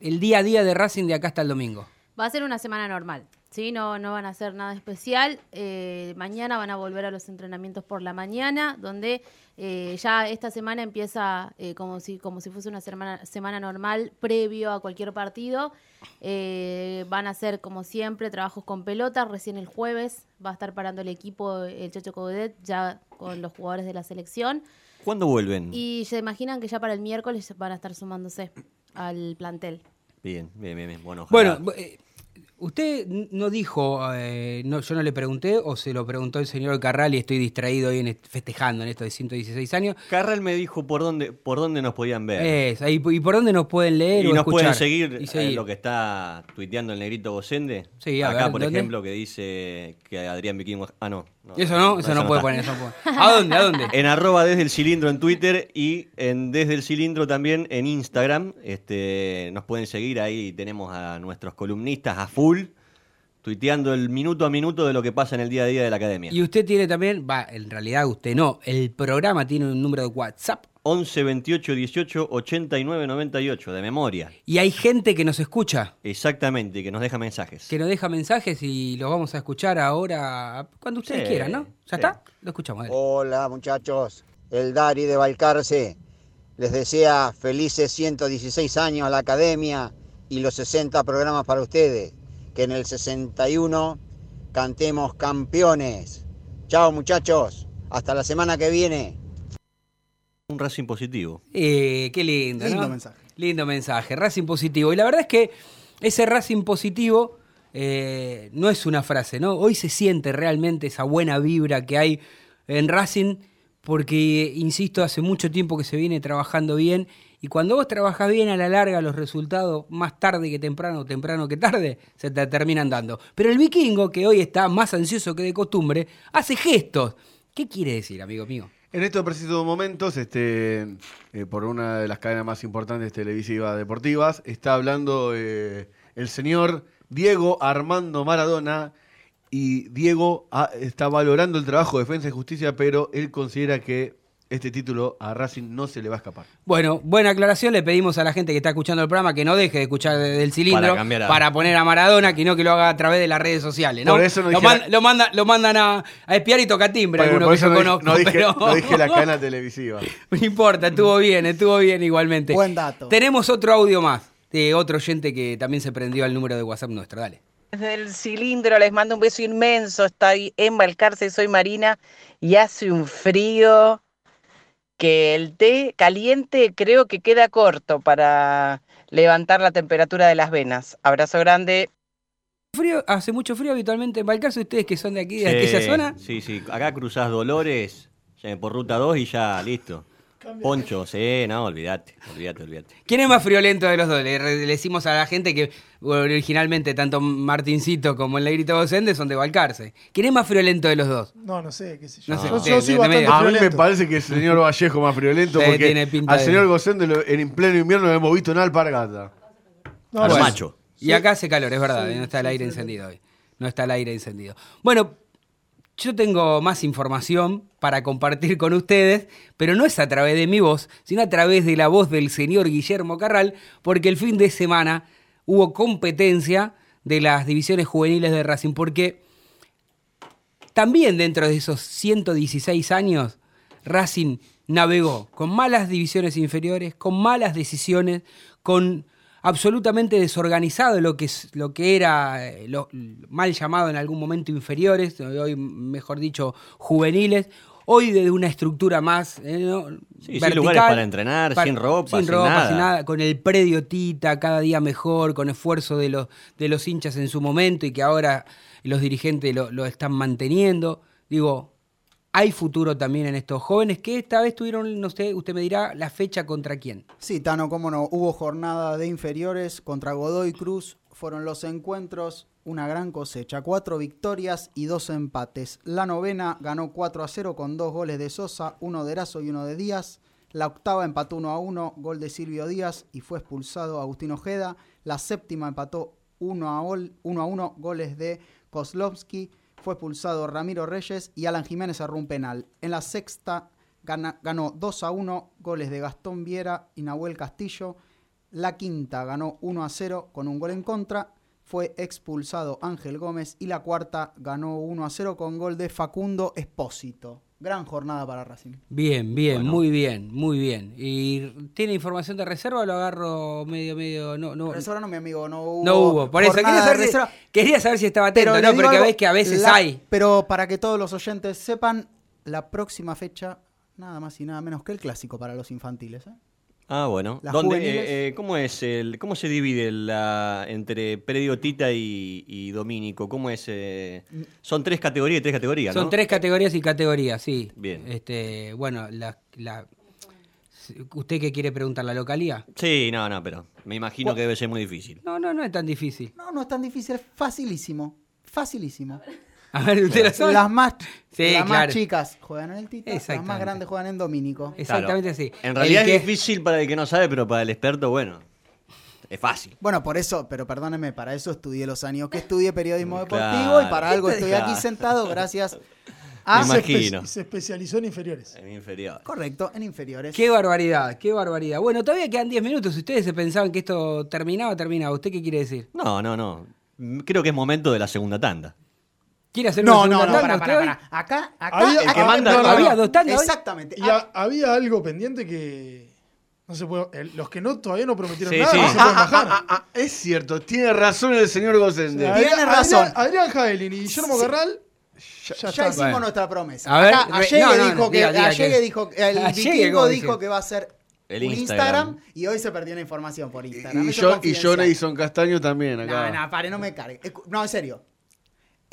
[SPEAKER 8] el día a día de Racing de acá hasta el domingo?
[SPEAKER 11] Va a ser una semana normal, ¿sí? No, no van a hacer nada especial. Eh, mañana van a volver a los entrenamientos por la mañana, donde eh, ya esta semana empieza eh, como, si, como si fuese una semana, semana normal previo a cualquier partido. Eh, van a hacer, como siempre, trabajos con pelota. Recién el jueves va a estar parando el equipo, el Chacho Codet, ya con los jugadores de la selección.
[SPEAKER 9] ¿Cuándo vuelven?
[SPEAKER 11] Y se imaginan que ya para el miércoles van a estar sumándose al plantel.
[SPEAKER 9] Bien, bien, bien, bien. Bueno, ojalá.
[SPEAKER 8] Bueno, eh, usted no dijo, eh, no, yo no le pregunté, o se lo preguntó el señor Carral y estoy distraído hoy en est- festejando en esto de 116 años.
[SPEAKER 9] Carral me dijo por dónde, por dónde nos podían ver.
[SPEAKER 8] Es, ¿Y por dónde nos pueden leer
[SPEAKER 9] y
[SPEAKER 8] o
[SPEAKER 9] nos
[SPEAKER 8] escuchar?
[SPEAKER 9] pueden seguir,
[SPEAKER 8] Y
[SPEAKER 9] eh, lo que está tuiteando el negrito Bocende.
[SPEAKER 8] Sí,
[SPEAKER 9] Acá,
[SPEAKER 8] ver,
[SPEAKER 9] por
[SPEAKER 8] ¿dónde?
[SPEAKER 9] ejemplo, que dice que Adrián Vikingo. Ah, no.
[SPEAKER 8] Eso no, eso no puede poner, eso puede. ¿A dónde? ¿A dónde?
[SPEAKER 9] En arroba desde el cilindro en Twitter y en desde el cilindro también en Instagram. Este, nos pueden seguir ahí. Tenemos a nuestros columnistas a full, tuiteando el minuto a minuto de lo que pasa en el día a día de la academia.
[SPEAKER 8] Y usted tiene también, va, en realidad usted no, el programa tiene un número de WhatsApp
[SPEAKER 9] 11 28 18 89 98, de memoria.
[SPEAKER 8] y hay gente que nos escucha,
[SPEAKER 9] Exactamente, que nos deja mensajes.
[SPEAKER 8] que nos deja mensajes y los vamos a escuchar ahora cuando ustedes
[SPEAKER 9] Sí,
[SPEAKER 8] quieran, ¿no? ¿Ya está? Lo escuchamos.
[SPEAKER 24] Hola muchachos, el Dari de Balcarce les desea felices 116 años a la academia y los 60 programas para ustedes. Que en el 61 cantemos campeones. Chao muchachos, hasta la semana que viene.
[SPEAKER 9] Un Racing positivo.
[SPEAKER 8] Eh, qué lindo,
[SPEAKER 10] Lindo
[SPEAKER 8] ¿no?
[SPEAKER 10] mensaje.
[SPEAKER 8] Lindo mensaje, Racing positivo. Y la verdad es que ese Racing positivo eh, no es una frase, ¿no? Hoy se siente realmente esa buena vibra que hay en Racing porque, insisto, hace mucho tiempo que se viene trabajando bien y cuando vos trabajas bien a la larga los resultados, más tarde que temprano, temprano que tarde, se te terminan dando. Pero el vikingo, que hoy está más ansioso que de costumbre, hace gestos. ¿Qué quiere decir, amigo mío?
[SPEAKER 6] En estos precisos momentos, este, eh, por una de las cadenas más importantes televisivas deportivas, está hablando eh, el señor Diego Armando Maradona. Y Diego ah, está valorando el trabajo de Defensa y Justicia, pero él considera que este título a Racing no se le va a escapar.
[SPEAKER 8] Bueno, buena aclaración. Le pedimos a la gente que está escuchando el programa que no deje de escuchar desde el cilindro
[SPEAKER 9] Para
[SPEAKER 8] para,
[SPEAKER 9] cambiar a-
[SPEAKER 8] poner a Maradona, que no que lo haga a través de las redes sociales. ¿no?
[SPEAKER 6] Por eso no
[SPEAKER 8] lo,
[SPEAKER 6] dije
[SPEAKER 8] man-
[SPEAKER 6] la-
[SPEAKER 8] lo manda- lo mandan a, a espiar y toca timbre,
[SPEAKER 6] Bueno,
[SPEAKER 8] alguno
[SPEAKER 6] por
[SPEAKER 8] que yo
[SPEAKER 6] no, dije-
[SPEAKER 8] conozco.
[SPEAKER 6] no dije,
[SPEAKER 8] pero-
[SPEAKER 6] no dije la cadena televisiva.
[SPEAKER 8] No importa, estuvo bien, estuvo bien igualmente.
[SPEAKER 10] Buen dato.
[SPEAKER 8] Tenemos otro audio más de otro oyente que también se prendió al número de WhatsApp nuestro. Dale.
[SPEAKER 25] Desde el cilindro les mando un beso inmenso. Estoy en Balcarce, soy Marina y hace un frío que el té caliente creo que queda corto para levantar la temperatura de las venas. Abrazo grande.
[SPEAKER 8] Frío, hace mucho frío habitualmente en Balcarce. Ustedes que son de aquí, de
[SPEAKER 9] Sí,
[SPEAKER 8] aquella zona.
[SPEAKER 9] Sí, sí. Acá cruzás Dolores ya por ruta 2 y ya listo. Poncho, sí, no, olvídate, olvídate, olvídate.
[SPEAKER 8] ¿Quién es más friolento de los dos? Le, decimos a la gente que originalmente tanto Martincito como el Negrito Docente son de Balcarce. ¿Quién es más friolento de los dos?
[SPEAKER 12] No, no sé, qué sé yo.
[SPEAKER 8] No sé,
[SPEAKER 12] yo, soy bastante.
[SPEAKER 6] A mí me parece que el señor Vallejo más friolento
[SPEAKER 8] Sí,
[SPEAKER 6] porque
[SPEAKER 8] tiene pinta
[SPEAKER 6] al
[SPEAKER 8] de-
[SPEAKER 6] señor Gocende lo- en pleno invierno no hemos visto nada alpargata.
[SPEAKER 12] No,
[SPEAKER 9] Al
[SPEAKER 12] bueno.
[SPEAKER 9] macho.
[SPEAKER 8] Y acá hace calor, es verdad,
[SPEAKER 12] Sí,
[SPEAKER 8] no está el aire
[SPEAKER 12] sí,
[SPEAKER 8] encendido hoy. No está el aire encendido. Bueno, yo tengo más información para compartir con ustedes, pero no es a través de mi voz, sino a través de la voz del señor Guillermo Carral, porque el fin de semana hubo competencia de las divisiones juveniles de Racing, porque también dentro de esos 116 años, Racing navegó con malas divisiones inferiores, con malas decisiones, con absolutamente desorganizado lo que, es, lo que era eh, lo, mal llamado en algún momento inferiores, hoy mejor dicho juveniles, hoy desde una estructura más eh, ¿no?
[SPEAKER 9] Sí, sin lugares para entrenar, sin ropa,
[SPEAKER 8] sin
[SPEAKER 9] sin
[SPEAKER 8] ropa,
[SPEAKER 9] nada.
[SPEAKER 8] sin nada, con el predio Tita cada día mejor, con esfuerzo de los, de los hinchas en su momento y que ahora los dirigentes lo, lo están manteniendo. Digo, hay futuro también en estos jóvenes que esta vez tuvieron, no sé, usted me dirá, la fecha contra quién.
[SPEAKER 10] Sí, Tano, cómo no. Hubo jornada de inferiores contra Godoy Cruz. Fueron los encuentros, una gran cosecha. Cuatro victorias y dos empates. La novena ganó 4 a 0 con dos goles de Sosa, uno de Erazo y uno de Díaz. La octava empató 1 a 1, gol de Silvio Díaz y fue expulsado Agustín Ojeda. La séptima empató 1 a, gol- 1 a 1, goles de Kozlovsky. Fue expulsado Ramiro Reyes y Alan Jiménez cerró un penal. En la sexta gana- ganó 2 a 1, goles de Gastón Viera y Nahuel Castillo. La quinta ganó 1 a 0 con un gol en contra. Fue expulsado Ángel Gómez. Y la cuarta ganó 1 a 0 con gol de Facundo Espósito. Gran jornada para Racing.
[SPEAKER 8] Bien, bien, muy bien, muy bien. ¿Y tiene información de reserva o lo agarro medio, medio? No, no,
[SPEAKER 10] Reserva no, mi amigo, no hubo.
[SPEAKER 8] no hubo. Por eso quería saber, si, quería saber si estaba atento,
[SPEAKER 10] Pero
[SPEAKER 8] ¿no? Porque
[SPEAKER 10] algo,
[SPEAKER 8] ves que a veces
[SPEAKER 10] la-
[SPEAKER 8] hay.
[SPEAKER 10] Pero para que todos los oyentes sepan, la próxima fecha, nada más y nada menos que el clásico para los infantiles. ¿eh?
[SPEAKER 9] Ah, bueno.
[SPEAKER 10] Las
[SPEAKER 9] ¿Dónde, eh, eh, ¿Cómo es el, cómo se divide la entre predio Tita y, y Domínico? ¿Cómo es? eh? Son tres categorías y tres categorías,
[SPEAKER 8] Son
[SPEAKER 9] ¿no?
[SPEAKER 8] tres categorías y categorías, sí.
[SPEAKER 9] Bien.
[SPEAKER 8] Este, bueno, la, la- ¿usted qué quiere preguntar? ¿La localía?
[SPEAKER 9] Sí, no, no, pero me imagino que debe ser muy difícil.
[SPEAKER 8] No, no, no es tan difícil.
[SPEAKER 10] No, no es tan difícil, es facilísimo. Facilísimo.
[SPEAKER 8] A ver, ¿usted lo sabe?
[SPEAKER 10] Las más,
[SPEAKER 8] Sí,
[SPEAKER 10] las más chicas juegan en el Tita, las más grandes juegan en Domínico.
[SPEAKER 8] Exactamente
[SPEAKER 9] Claro.
[SPEAKER 8] así.
[SPEAKER 9] En realidad
[SPEAKER 8] El
[SPEAKER 9] es
[SPEAKER 8] que-
[SPEAKER 9] difícil para el que no sabe, pero para el experto, bueno, es fácil.
[SPEAKER 10] Bueno, por eso, pero perdóneme, para eso estudié los años que estudié periodismo deportivo
[SPEAKER 9] Claro.
[SPEAKER 10] y para algo
[SPEAKER 9] ¿Qué te
[SPEAKER 10] estoy aquí sentado gracias
[SPEAKER 9] Me
[SPEAKER 10] a...
[SPEAKER 9] imagino.
[SPEAKER 12] Se especializó en inferiores.
[SPEAKER 9] En inferior.
[SPEAKER 10] Correcto, en inferiores.
[SPEAKER 8] Qué barbaridad, qué barbaridad. Bueno, todavía quedan 10 minutos. Si ustedes se pensaban que esto terminaba, terminaba. ¿Usted qué quiere decir?
[SPEAKER 9] No, no, no. Mm, Creo que es momento de la segunda tanda.
[SPEAKER 8] ¿Quiere hacer
[SPEAKER 10] No,
[SPEAKER 8] una
[SPEAKER 10] no, no,
[SPEAKER 8] tanda
[SPEAKER 10] para, para, para. Acá, acá,
[SPEAKER 12] Había-
[SPEAKER 9] El que
[SPEAKER 10] acá-
[SPEAKER 9] manda-
[SPEAKER 12] no,
[SPEAKER 8] ¿Había dos tandas hoy?
[SPEAKER 10] Exactamente.
[SPEAKER 12] Y ha- había algo pendiente que no se puede. el- los que no todavía no prometieron
[SPEAKER 9] Sí,
[SPEAKER 12] nada
[SPEAKER 9] sí.
[SPEAKER 12] no se pueden
[SPEAKER 6] Ah,
[SPEAKER 12] bajar.
[SPEAKER 6] ah, ah, ah, es cierto, tiene razón el señor Gosende.
[SPEAKER 12] Adrián-
[SPEAKER 10] Tiene razón.
[SPEAKER 12] Adrián, Adrián Jaelin y Guillermo
[SPEAKER 10] Sí.
[SPEAKER 12] Garral ya,
[SPEAKER 10] hicimos
[SPEAKER 8] Bueno.
[SPEAKER 10] nuestra promesa.
[SPEAKER 8] A ver,
[SPEAKER 10] Acá, Allegue
[SPEAKER 8] no, no,
[SPEAKER 10] dijo
[SPEAKER 8] no,
[SPEAKER 10] que,
[SPEAKER 8] diga, diga
[SPEAKER 10] Allegue
[SPEAKER 8] que-
[SPEAKER 10] dijo, el vikingo
[SPEAKER 8] ¿cómo
[SPEAKER 10] dijo que va a ser
[SPEAKER 9] El Instagram.
[SPEAKER 10] Instagram. y hoy se perdió la información por
[SPEAKER 6] Y,
[SPEAKER 10] Instagram.
[SPEAKER 6] y
[SPEAKER 10] Eso
[SPEAKER 6] yo, y
[SPEAKER 10] confidencial.
[SPEAKER 6] John Edison Castaño también acá.
[SPEAKER 10] No, no, pare, no me cargue. No, en serio.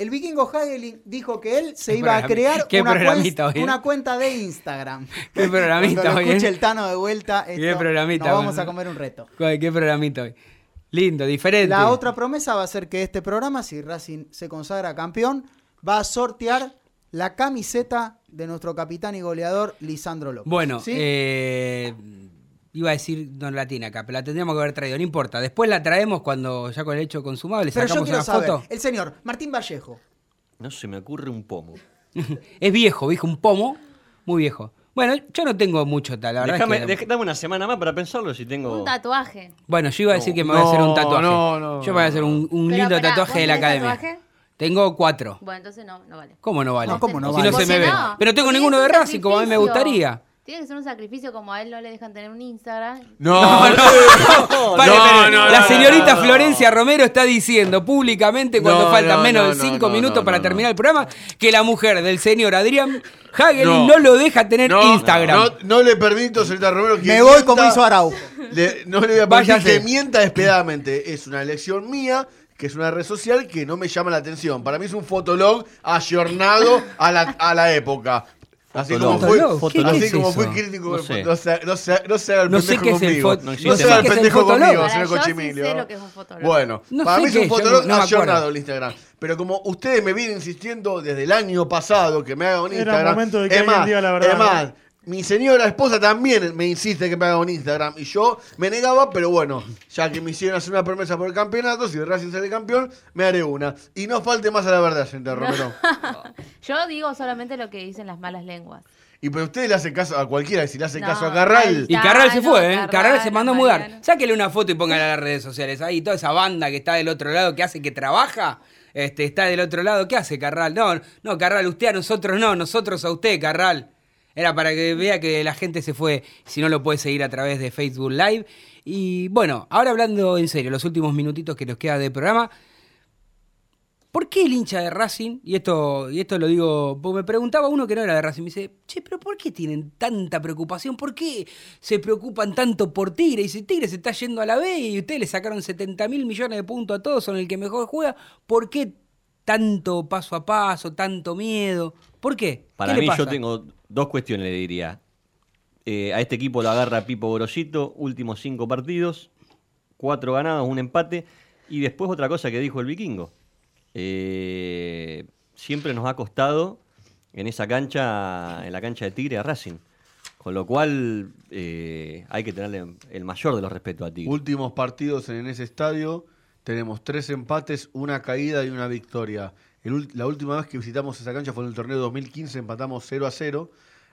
[SPEAKER 10] El vikingo Hagelin dijo que él se
[SPEAKER 8] Qué
[SPEAKER 10] iba a crear
[SPEAKER 8] qué
[SPEAKER 10] una, cuenta de Instagram.
[SPEAKER 8] Qué programita hoy,
[SPEAKER 10] escuche el Tano de vuelta,
[SPEAKER 8] Qué
[SPEAKER 10] esto,
[SPEAKER 8] programita,
[SPEAKER 10] nos vamos a comer un reto.
[SPEAKER 8] Qué programita hoy. Lindo, diferente.
[SPEAKER 10] La otra promesa va a ser que este programa, si Racing se consagra campeón, va a sortear la camiseta de nuestro capitán y goleador Lisandro López.
[SPEAKER 8] Bueno,
[SPEAKER 10] ¿Sí?
[SPEAKER 8] eh, iba a decir, no la tiene acá, pero la tendríamos que haber traído, no importa. Después la traemos cuando ya con el hecho consumado le
[SPEAKER 10] Pero yo
[SPEAKER 8] sacamos
[SPEAKER 10] quiero
[SPEAKER 8] una
[SPEAKER 10] saber,
[SPEAKER 8] foto.
[SPEAKER 10] el señor Martín Vallejo,
[SPEAKER 9] No se me ocurre un pomo.
[SPEAKER 8] Es viejo, viejo, un pomo, muy viejo. Bueno, yo no tengo mucho tal, la verdad
[SPEAKER 9] Déjame,
[SPEAKER 8] es que...
[SPEAKER 9] dej- dame una semana más para pensarlo si tengo.
[SPEAKER 11] Un tatuaje.
[SPEAKER 8] Bueno, yo iba a decir
[SPEAKER 9] No,
[SPEAKER 8] que me voy a hacer un tatuaje.
[SPEAKER 6] no, no,
[SPEAKER 8] yo me voy a hacer un, lindo
[SPEAKER 11] pará,
[SPEAKER 8] tatuaje
[SPEAKER 11] ¿vos
[SPEAKER 8] de la academia.
[SPEAKER 11] tatuaje?
[SPEAKER 8] Tengo cuatro.
[SPEAKER 11] Bueno, entonces no, no vale.
[SPEAKER 8] ¿Cómo no vale?
[SPEAKER 10] No, ¿cómo no
[SPEAKER 8] si
[SPEAKER 10] vale?
[SPEAKER 8] no se me
[SPEAKER 11] ¿Por
[SPEAKER 8] ve. Pero tengo ninguno de Racing, como a mí me gustaría.
[SPEAKER 11] Tiene que ser un sacrificio como a él no le dejan tener un Instagram.
[SPEAKER 6] No,
[SPEAKER 8] Pare,
[SPEAKER 6] no,
[SPEAKER 8] pare.
[SPEAKER 6] no,
[SPEAKER 8] la
[SPEAKER 6] no,
[SPEAKER 8] señorita
[SPEAKER 6] no, no.
[SPEAKER 8] Florencia Romero está diciendo públicamente cuando
[SPEAKER 6] No,
[SPEAKER 8] faltan
[SPEAKER 6] no,
[SPEAKER 8] menos
[SPEAKER 6] no,
[SPEAKER 8] de
[SPEAKER 6] no,
[SPEAKER 8] cinco
[SPEAKER 6] no,
[SPEAKER 8] minutos
[SPEAKER 6] no,
[SPEAKER 8] para
[SPEAKER 6] no,
[SPEAKER 8] terminar
[SPEAKER 6] no.
[SPEAKER 8] el programa que la mujer del señor Adrián Hagelin
[SPEAKER 6] No.
[SPEAKER 8] no, lo deja tener
[SPEAKER 6] No,
[SPEAKER 8] Instagram.
[SPEAKER 6] No, no le permito, señorita Romero, que
[SPEAKER 10] me voy
[SPEAKER 6] mienta.
[SPEAKER 10] como hizo Araujo.
[SPEAKER 6] Le- no le voy a permitir
[SPEAKER 8] Váyase.
[SPEAKER 6] que mienta despiadadamente. Es una elección mía, que es una red social que no me llama la atención. Para mí es un fotolog ayornado a la, a la época. Así como fui,
[SPEAKER 8] Fotolog, ¿qué-
[SPEAKER 6] así
[SPEAKER 8] qué es
[SPEAKER 6] como fui crítico,
[SPEAKER 9] No
[SPEAKER 6] no,
[SPEAKER 9] sé.
[SPEAKER 6] no, se, no, se, no se haga el
[SPEAKER 8] No sé
[SPEAKER 6] pendejo
[SPEAKER 8] qué es el
[SPEAKER 6] conmigo.
[SPEAKER 9] no
[SPEAKER 6] no
[SPEAKER 9] existe.
[SPEAKER 6] se haga el
[SPEAKER 8] ¿Qué es el
[SPEAKER 6] pendejo conmigo, señor
[SPEAKER 11] yo sí
[SPEAKER 6] Cochimilio.
[SPEAKER 11] sé lo que es un fotolog.
[SPEAKER 6] Bueno,
[SPEAKER 8] No
[SPEAKER 6] para mí es un fotolog ayornado el Instagram. Pero como ustedes me vienen insistiendo desde el año pasado que me haga un
[SPEAKER 12] Era
[SPEAKER 6] Instagram.
[SPEAKER 12] momento de que
[SPEAKER 6] es más,
[SPEAKER 12] diga la verdad,
[SPEAKER 6] es más. Mi señora esposa también me insiste que me haga un Instagram. Y yo me negaba, pero bueno, ya que me hicieron hacer una promesa por el campeonato, si Racing sale campeón, me haré una. Y no falte más a la verdad, señor Romero.
[SPEAKER 11] Yo digo solamente lo que dicen las malas lenguas.
[SPEAKER 6] Y pero usted le hace caso a cualquiera, y si le hace
[SPEAKER 11] No,
[SPEAKER 6] caso a Carral.
[SPEAKER 8] Y Carral se fue, ¿eh?
[SPEAKER 11] Carral,
[SPEAKER 8] Carral se mandó a mudar. Sáquele una foto y póngala a las redes sociales. Ahí, toda esa banda que está del otro lado, que hace que trabaja, este, está del otro lado. ¿Qué hace Carral? No, no, Carral, usted a nosotros no, nosotros a usted, Carral. Era para que vea que la gente se fue, si no lo puede seguir a través de Facebook Live. Y bueno, ahora hablando en serio, los últimos minutitos que nos queda de programa. ¿Por qué el hincha de Racing? Y esto, y esto lo digo, porque me preguntaba uno que no era de Racing, me dice, che, pero ¿por qué tienen tanta preocupación? ¿Por qué se preocupan tanto por Tigre? Y si Tigre se está yendo a la B y ustedes le sacaron 70 mil millones de puntos a todos, son el que mejor juega, ¿por qué tanto paso a paso, tanto miedo? ¿Por qué?
[SPEAKER 9] Para
[SPEAKER 8] ¿Qué le
[SPEAKER 9] mí, yo tengo dos cuestiones, le diría. Eh, a este equipo lo agarra Pipo Gorosito, últimos cinco partidos, cuatro ganados, un empate. Y después otra cosa que dijo el vikingo. Eh, siempre nos ha costado en esa cancha, en la cancha de Tigre, a Racing. Con lo cual eh, hay que tenerle el mayor de los respetos a Tigre.
[SPEAKER 6] Últimos partidos en ese estadio, tenemos tres empates, una caída y una victoria. La última vez que visitamos esa cancha fue en el torneo 2015, empatamos 0 a 0.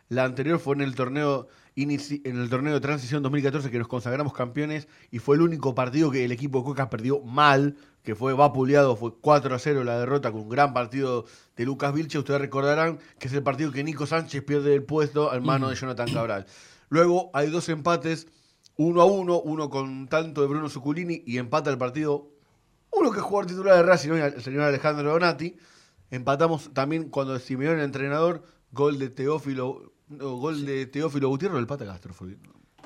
[SPEAKER 6] La anterior fue en el torneo inici- en el torneo de transición 2014 que nos consagramos campeones y fue el único partido que el equipo de Coca perdió mal, que fue vapuleado, fue 4 a 0 la derrota con un gran partido de Lucas Vilche. Ustedes recordarán que es el partido que Nico Sánchez pierde el puesto al mano de Jonathan Cabral. Luego hay dos empates, uno a uno, uno con tanto de Bruno Zuculini y empata el partido uno que es jugador titular de Racing, hoy, el señor Alejandro Donati. Empatamos también cuando Simeone era entrenador, gol de Teófilo, no, gol de Teófilo Gutiérrez el Pata Castro fue.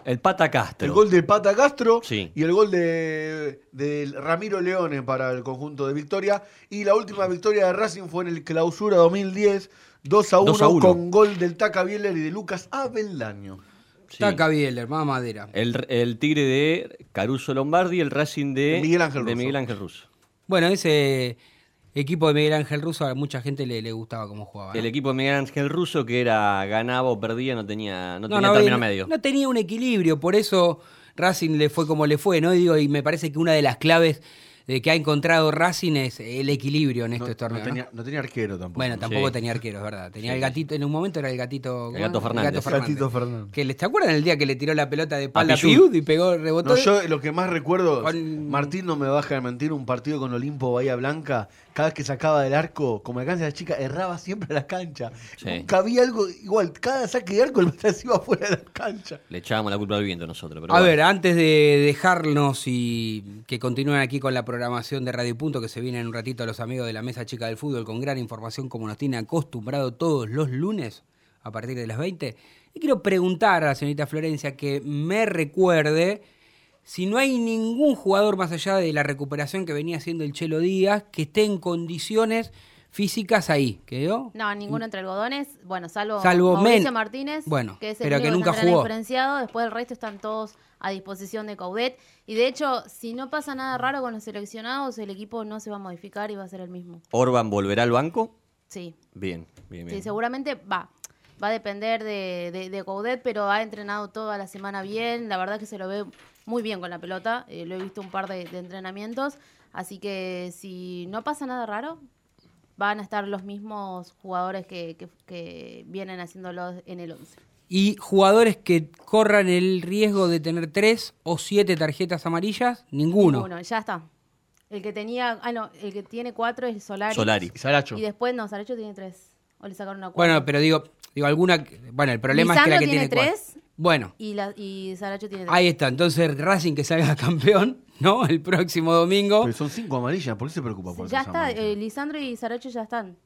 [SPEAKER 9] El Pata Castro.
[SPEAKER 6] El gol de Pata Castro
[SPEAKER 9] Sí.
[SPEAKER 6] y el gol de, de Ramiro Leone para el conjunto de Victoria. Y la última victoria de Racing fue en el clausura 2010, 2 a 1,
[SPEAKER 9] 2 a 1.
[SPEAKER 6] con gol del Taca Bieler y de Lucas Abeldaño.
[SPEAKER 8] Taca Bieler, más madera.
[SPEAKER 9] El, el Tigre de Caruso Lombardi, el Racing de
[SPEAKER 6] Miguel Ángel
[SPEAKER 9] de
[SPEAKER 6] Russo.
[SPEAKER 9] Miguel Ángel Russo.
[SPEAKER 8] Bueno, ese equipo de Miguel Ángel Russo a mucha gente le, le gustaba cómo jugaba. ¿no?
[SPEAKER 9] El equipo de Miguel Ángel Russo que era ganaba o perdía, no tenía, no
[SPEAKER 8] No,
[SPEAKER 9] tenía
[SPEAKER 8] no,
[SPEAKER 9] término
[SPEAKER 8] no-
[SPEAKER 9] medio.
[SPEAKER 8] no tenía un equilibrio, por eso Racing le fue como le fue, ¿no? Digo, y me parece que una de las claves que ha encontrado Racing es el equilibrio en estos
[SPEAKER 6] no
[SPEAKER 8] torneos. ¿no?
[SPEAKER 6] tenía, no tenía arquero tampoco.
[SPEAKER 8] Bueno, tampoco
[SPEAKER 9] Sí.
[SPEAKER 8] tenía arquero, es verdad. Tenía
[SPEAKER 9] Sí,
[SPEAKER 8] el gatito, en un momento era el gatito. ¿cómo
[SPEAKER 9] gato? Fernández.
[SPEAKER 6] Gatito Fernández.
[SPEAKER 8] Que le, ¿Te acuerdan el día que le tiró la pelota de espalda a. Piud y pegó, rebotó?
[SPEAKER 6] No, yo lo que más recuerdo,
[SPEAKER 8] Con-
[SPEAKER 6] Martín no me baja de mentir, un partido con Olimpo Bahía Blanca, cada vez que sacaba del arco, como de la chica, erraba siempre a la cancha.
[SPEAKER 9] Sí.
[SPEAKER 6] Nunca había algo igual, cada saque de arco el Matías iba fuera de la cancha.
[SPEAKER 9] Le echábamos la culpa al viento nosotros. Pero
[SPEAKER 8] A
[SPEAKER 9] bueno.
[SPEAKER 8] ver, antes de dejarnos y que continúen aquí con la programación de Radio Punto, que se viene en un ratito a los amigos de la Mesa Chica del Fútbol con gran información como nos tiene acostumbrado todos los lunes a partir de las 20, y quiero preguntar a la señorita Florencia que me recuerde si no hay ningún jugador más allá de la recuperación que venía haciendo el Chelo Díaz que esté en condiciones físicas ahí, ¿quedó?
[SPEAKER 11] No, ninguno entre algodones. Bueno, salvo,
[SPEAKER 8] Salvo
[SPEAKER 11] Mauricio
[SPEAKER 8] Men-
[SPEAKER 11] Martínez,
[SPEAKER 8] Bueno,
[SPEAKER 11] que es el
[SPEAKER 8] pero
[SPEAKER 11] único
[SPEAKER 8] que nunca jugó.
[SPEAKER 11] diferenciado. Después el resto están todos a disposición de Caudet. Y de hecho, si no pasa nada raro con los seleccionados, el equipo no se va a modificar y va a ser el mismo.
[SPEAKER 9] Orban volverá al banco.
[SPEAKER 11] Sí,
[SPEAKER 9] Bien, bien, bien.
[SPEAKER 11] sí seguramente va. Va a depender de, de, de Coudet, pero ha entrenado toda la semana bien. La verdad que se lo ve muy bien con la pelota. eh, lo he visto un par de, de entrenamientos. Así que si no pasa nada raro, van a estar los mismos jugadores que, que- que vienen haciéndolo en el 11.
[SPEAKER 8] Y jugadores que corran el riesgo de tener tres o siete tarjetas amarillas, ninguno.
[SPEAKER 11] Ninguno, ya está. El que tenía, ah no, el que tiene cuatro es Solari.
[SPEAKER 8] Solari. Y Saracho.
[SPEAKER 11] Y después, no, Saracho tiene tres. O le sacaron una cuatro.
[SPEAKER 8] Bueno, pero digo, digo alguna. que- Bueno, el problema es que la que tiene,
[SPEAKER 11] tiene tres.
[SPEAKER 8] Bueno,
[SPEAKER 11] Y, la, y Saracho tiene tres.
[SPEAKER 8] ahí está. Entonces Racing que salga campeón, ¿no? El próximo domingo.
[SPEAKER 6] Pero son cinco amarillas, ¿por qué se preocupa por
[SPEAKER 11] ya está, eh, Lisandro y Saracho ya están.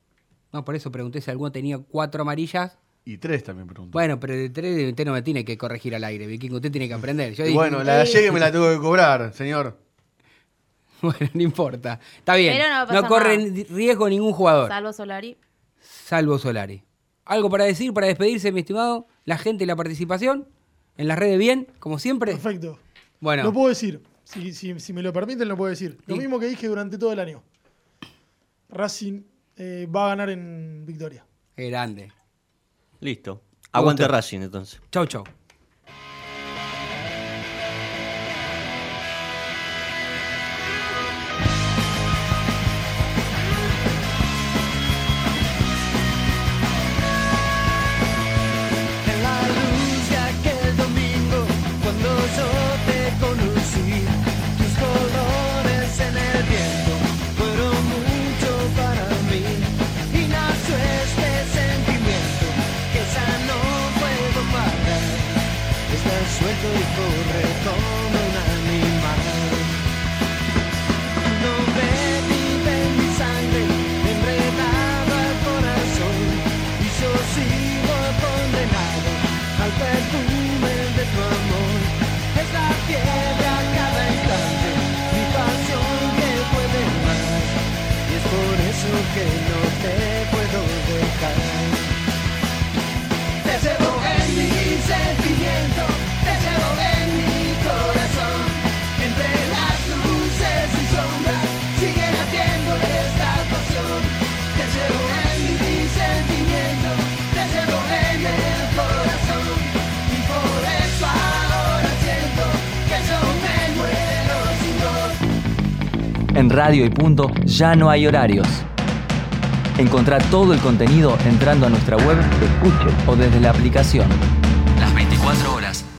[SPEAKER 8] No, por eso pregunté si alguno tenía cuatro amarillas.
[SPEAKER 6] Y tres también pregunto.
[SPEAKER 8] Bueno, pero de tres usted no me tiene que corregir al aire, Vikingo. Usted tiene que aprender. Yo
[SPEAKER 6] Y
[SPEAKER 8] dije-
[SPEAKER 6] bueno, la de ayer me la tengo que cobrar, señor.
[SPEAKER 8] Bueno, no importa. Está bien.
[SPEAKER 11] Pero no va a
[SPEAKER 8] No,
[SPEAKER 11] pasar
[SPEAKER 8] corre
[SPEAKER 11] nada.
[SPEAKER 8] riesgo ningún jugador,
[SPEAKER 11] Salvo Solari.
[SPEAKER 8] salvo Solari. ¿Algo para decir, para despedirse, mi estimado? La gente y la participación. En las redes bien, como siempre.
[SPEAKER 12] Perfecto.
[SPEAKER 8] Bueno.
[SPEAKER 12] Lo puedo decir. Si, si- si me lo permiten, lo puedo decir. Lo
[SPEAKER 8] Sí.
[SPEAKER 12] mismo que dije durante todo el año. Racing eh, va a ganar en victoria.
[SPEAKER 8] Grande.
[SPEAKER 9] Listo. Aguante. Racing entonces.
[SPEAKER 8] Chau, chau.
[SPEAKER 23] que no te puedo dejar. Te en mi sentimiento, te llevo en mi corazón. Entre las luces y sombras sigue naciendo esta pasión. Te en mi sentimiento, te llevo en el corazón. Y por eso ahora siento que yo me muero sin
[SPEAKER 4] En Radio y Punto ya no hay horarios. Encontrá todo el contenido entrando a nuestra web, escuche o desde la aplicación. Las 24 horas